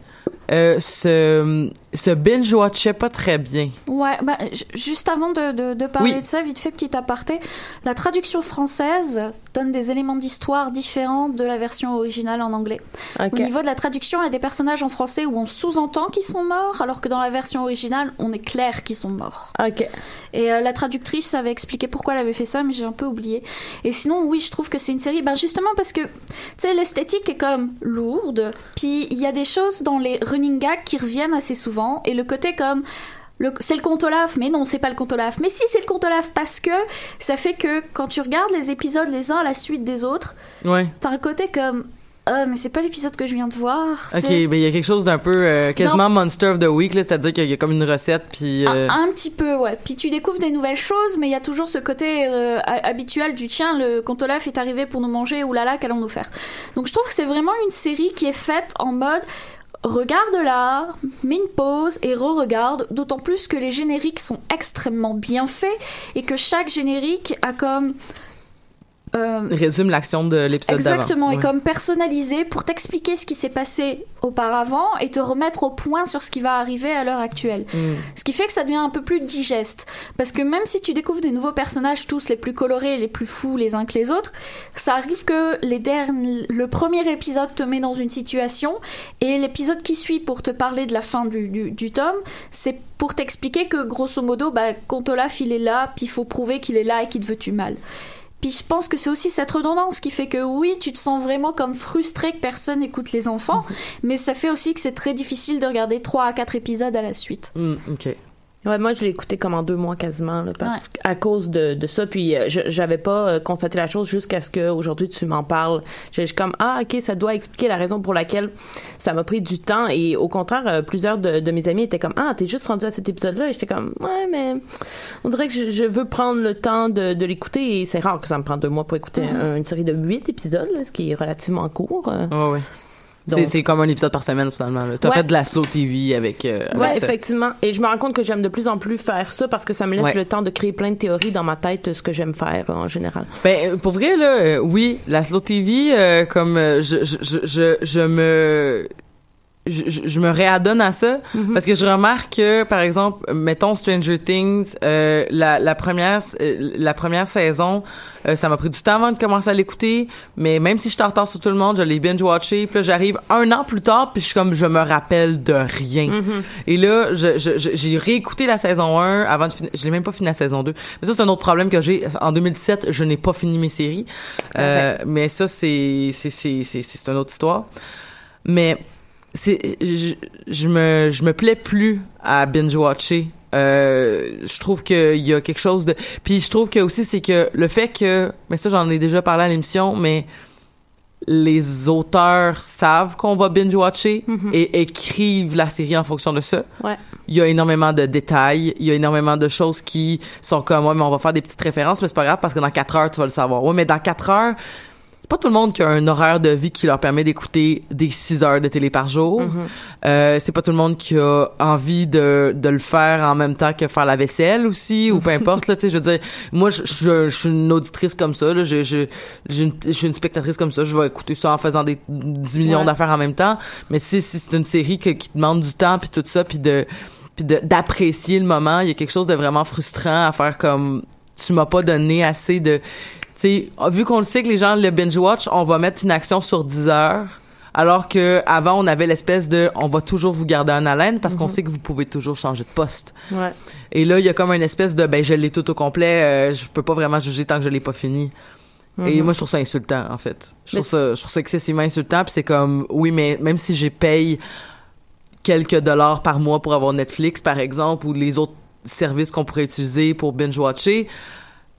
euh, se, se binge-watchait pas très bien. Ouais, bah, juste avant de, de, de parler Oui. de ça, vite fait, petit aparté, la traduction française donne des éléments d'histoire différents de la version originale en anglais. Au niveau de la traduction, il y a des personnages en français où on sous-entend qu'ils sont morts, alors que dans la version originale, on est clair qu'ils sont morts. ok Et euh, la traductrice avait expliqué pourquoi elle avait fait ça, mais j'ai un peu oublié. Et sinon, oui, je trouve que c'est une série, ben justement parce que, tu sais, l'esthétique est comme lourde, puis il y a des choses dans les running gags qui reviennent assez souvent, et le côté comme... C'est le conte Olaf, mais non, c'est pas le conte Olaf. Mais si, c'est le conte Olaf, parce que ça fait que quand tu regardes les épisodes les uns à la suite des autres, Ouais. t'as un côté comme ah mais c'est pas l'épisode que je viens de voir. Ok, mais il y a quelque chose d'un peu euh, quasiment Monster of the Week, c'est-à-dire qu'il y a comme une recette puis. Euh, un, petit peu, ouais. Puis tu découvres des nouvelles choses, mais il y a toujours ce côté euh, habituel du tiens, le quand Olaf est arrivé pour nous manger, oulala, qu'allons-nous faire? Donc je trouve que c'est vraiment une série qui est faite en mode regarde-la, mets une pause et re-regarde, d'autant plus que les génériques sont extrêmement bien faits et que chaque générique a comme euh, résume l'action de l'épisode Exactement, et comme personnalisé pour t'expliquer ce qui s'est passé auparavant et te remettre au point sur ce qui va arriver à l'heure actuelle. Mm. Ce qui fait que ça devient un peu plus digeste. Parce que même si tu découvres des nouveaux personnages, tous les plus colorés, les plus fous les uns que les autres, ça arrive que les derniers, le premier épisode te met dans une situation et l'épisode qui suit pour te parler de la fin du, du, tome, c'est pour t'expliquer que grosso modo, bah, quand Olaf il est là, puis il faut prouver qu'il est là et qu'il te veut tu mal. Puis je pense que c'est aussi cette redondance qui fait que oui, tu te sens vraiment comme frustré que personne n'écoute les enfants, mhm. mais ça fait aussi que c'est très difficile de regarder 3 à 4 épisodes à la suite. Mm, ok. Ouais, moi, je l'ai écouté comme en deux mois quasiment, parce, à cause de, de ça. Puis, euh, je j'avais pas euh, constaté la chose jusqu'à ce qu'aujourd'hui tu m'en parles. Je suis comme, ah, ok, ça doit expliquer la raison pour laquelle ça m'a pris du temps. Et au contraire, euh, plusieurs de, de, mes amis étaient comme, ah, t'es juste rendu à cet épisode-là. Et j'étais comme, ouais, mais on dirait que je, je veux prendre le temps de, de l'écouter. Et c'est rare que ça me prenne deux mois pour écouter une série de huit épisodes, ce qui est relativement court. Oh, ouais. C'est comme un épisode par semaine finalement. T'as fait de la slow TV avec. Euh, ouais, effectivement. Et je me rends compte que j'aime de plus en plus faire ça parce que ça me laisse le temps de créer plein de théories dans ma tête, ce que j'aime faire en général. Ben pour vrai là, euh, oui, la slow TV, euh, comme je, je, je, je me je, je, me réadonne à ça. Mm-hmm. parce que je remarque que par exemple mettons Stranger Things euh, la, la première euh, la première saison euh, ça m'a pris du temps avant de commencer à l'écouter mais même si je t'entends sur tout le monde je l'ai binge watché puis là j'arrive un an plus tard puis je suis comme je me rappelle de rien. Mm-hmm. et là j'ai réécouté la saison 1 avant de finir je l'ai même pas fini la saison 2 mais ça c'est un autre problème que j'ai. En 2017 je n'ai pas fini mes séries. Mais ça c'est c'est c'est c'est une autre histoire. Mais c'est je, je, me je me plais plus à binge watcher euh, je trouve qu'il y a quelque chose de puis je trouve que aussi c'est que le fait que mais ça j'en ai déjà parlé à l'émission mais les auteurs savent qu'on va binge watcher mm-hmm. et écrivent la série en fonction de ça. Ouais. Il y a énormément de détails, il y a énormément de choses qui sont comme ouais mais on va faire des petites références mais c'est pas grave parce que dans quatre heures tu vas le savoir. Ouais mais dans quatre heures pas tout le monde qui a un horaire de vie qui leur permet d'écouter des 6 heures de télé par jour. Mm-hmm. euh, c'est pas tout le monde qui a envie de, de le faire en même temps que faire la vaisselle aussi ou peu importe là, tu sais je veux dire moi je, je, suis une auditrice comme ça là, je je je, je suis une spectatrice comme ça, je vais écouter ça en faisant des 10 millions d'affaires en même temps, mais si, si c'est une série qui demande du temps puis tout ça puis de puis d'apprécier le moment, il y a quelque chose de vraiment frustrant à faire comme tu m'as pas donné assez de sais, vu qu'on le sait que les gens le binge watch, on va mettre une action sur 10 heures. Alors que avant on avait l'espèce de on va toujours vous garder en haleine parce qu'on mhm. sait que vous pouvez toujours changer de poste. Ouais. Et là il y a comme une espèce de ben je l'ai tout au complet, euh, je peux pas vraiment juger tant que je l'ai pas fini. Et mhm. moi je trouve ça insultant en fait. Je trouve ça je trouve ça excessivement insultant puis c'est comme oui mais même si j'ai paye quelques dollars par mois pour avoir Netflix par exemple ou les autres services qu'on pourrait utiliser pour binge watcher,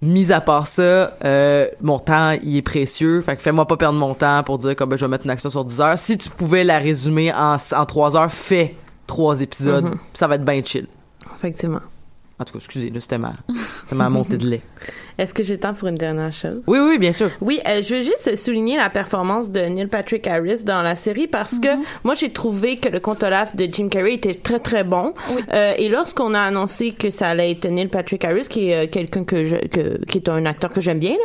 Mis à part ça, euh, mon temps, il est précieux. Fait que fais-moi pas perdre mon temps pour dire que ben, je vais mettre une action sur 10 heures. Si tu pouvais la résumer en, en 3 heures, fais trois épisodes. Mm-hmm. Ça va être bien chill. Effectivement. En tout cas, excusez, là, c'était ma, ma montée de lait. Est-ce que j'ai temps pour une dernière chose? Oui, oui, bien sûr. Oui, euh, je veux juste souligner la performance de Neil Patrick Harris dans la série parce que mhm. moi, j'ai trouvé que le conte Olaf de Jim Carrey était très, très bon. Euh, et lorsqu'on a annoncé que ça allait être Neil Patrick Harris, qui est euh, quelqu'un que je, que, qui est un acteur que j'aime bien,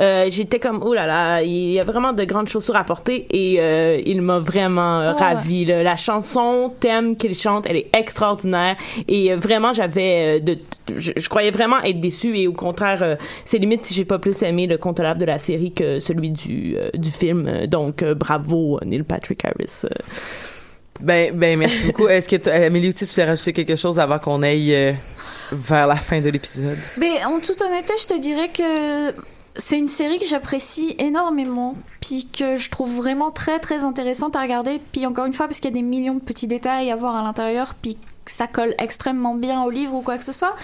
euh, j'étais comme, oh là là, il y a vraiment de grandes chaussures à porter et euh, il m'a vraiment ravi. La chanson, thème qu'il chante, elle est extraordinaire et vraiment, j'avais de, je, je, croyais vraiment être déçue et au contraire, c'est limite si j'ai pas plus aimé le conte de la série que celui du, euh, du film. Donc, euh, bravo, Neil Patrick Harris. Ben, ben, merci beaucoup. Est-ce que, Amélie, tu voulais rajouter quelque chose avant qu'on aille euh, vers la fin de l'épisode? Ben, en toute honnêteté, je te dirais que c'est une série que j'apprécie énormément, puis que je trouve vraiment très très intéressante à regarder. Puis encore une fois, parce qu'il y a des millions de petits détails à voir à l'intérieur, puis ça colle extrêmement bien au livre ou quoi que ce soit.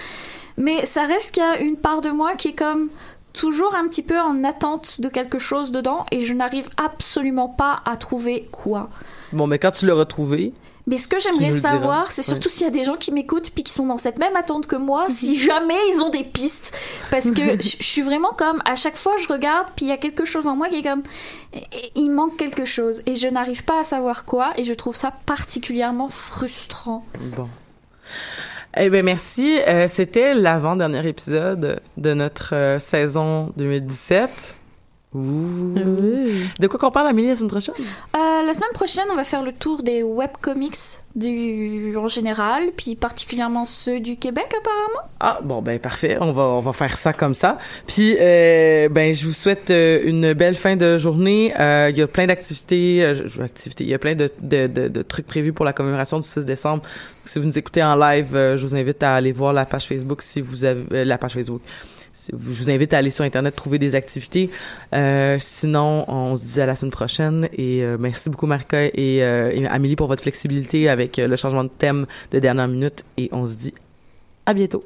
Mais ça reste qu'il y a une part de moi qui est comme toujours un petit peu en attente de quelque chose dedans et je n'arrive absolument pas à trouver quoi. Bon, mais quand tu l'auras trouvé, mais ce que j'aimerais savoir, c'est surtout s'il y a des gens qui m'écoutent puis qui sont dans cette même attente que moi, si jamais ils ont des pistes. Parce que je suis vraiment comme, à chaque fois je regarde puis il y a quelque chose en moi qui est comme, il manque quelque chose et je n'arrive pas à savoir quoi et je trouve ça particulièrement frustrant. Bon. Eh bien, merci. Euh, C'était l'avant-dernier épisode de notre euh, saison 2017. Ouh. De quoi qu'on parle, Amélie, la semaine prochaine? Euh, la semaine prochaine, on va faire le tour des webcomics en général, puis particulièrement ceux du Québec apparemment? Ah, bon, ben parfait. On va, on va faire ça comme ça. Puis, euh, ben, je vous souhaite euh, une belle fin de journée. Euh, Il y a plein d'activités. activités. Il y a plein de, de, trucs prévus pour la commémoration du 6 décembre. Si vous nous écoutez en live, je vous invite à aller voir la page Facebook si vous avez... la page Facebook. Je vous invite à aller sur Internet trouver des activités. Euh, sinon, on se dit à la semaine prochaine. Et euh, merci beaucoup, Marca et, euh, et Amélie, pour votre flexibilité avec le changement de thème de dernière minute. Et on se dit à bientôt.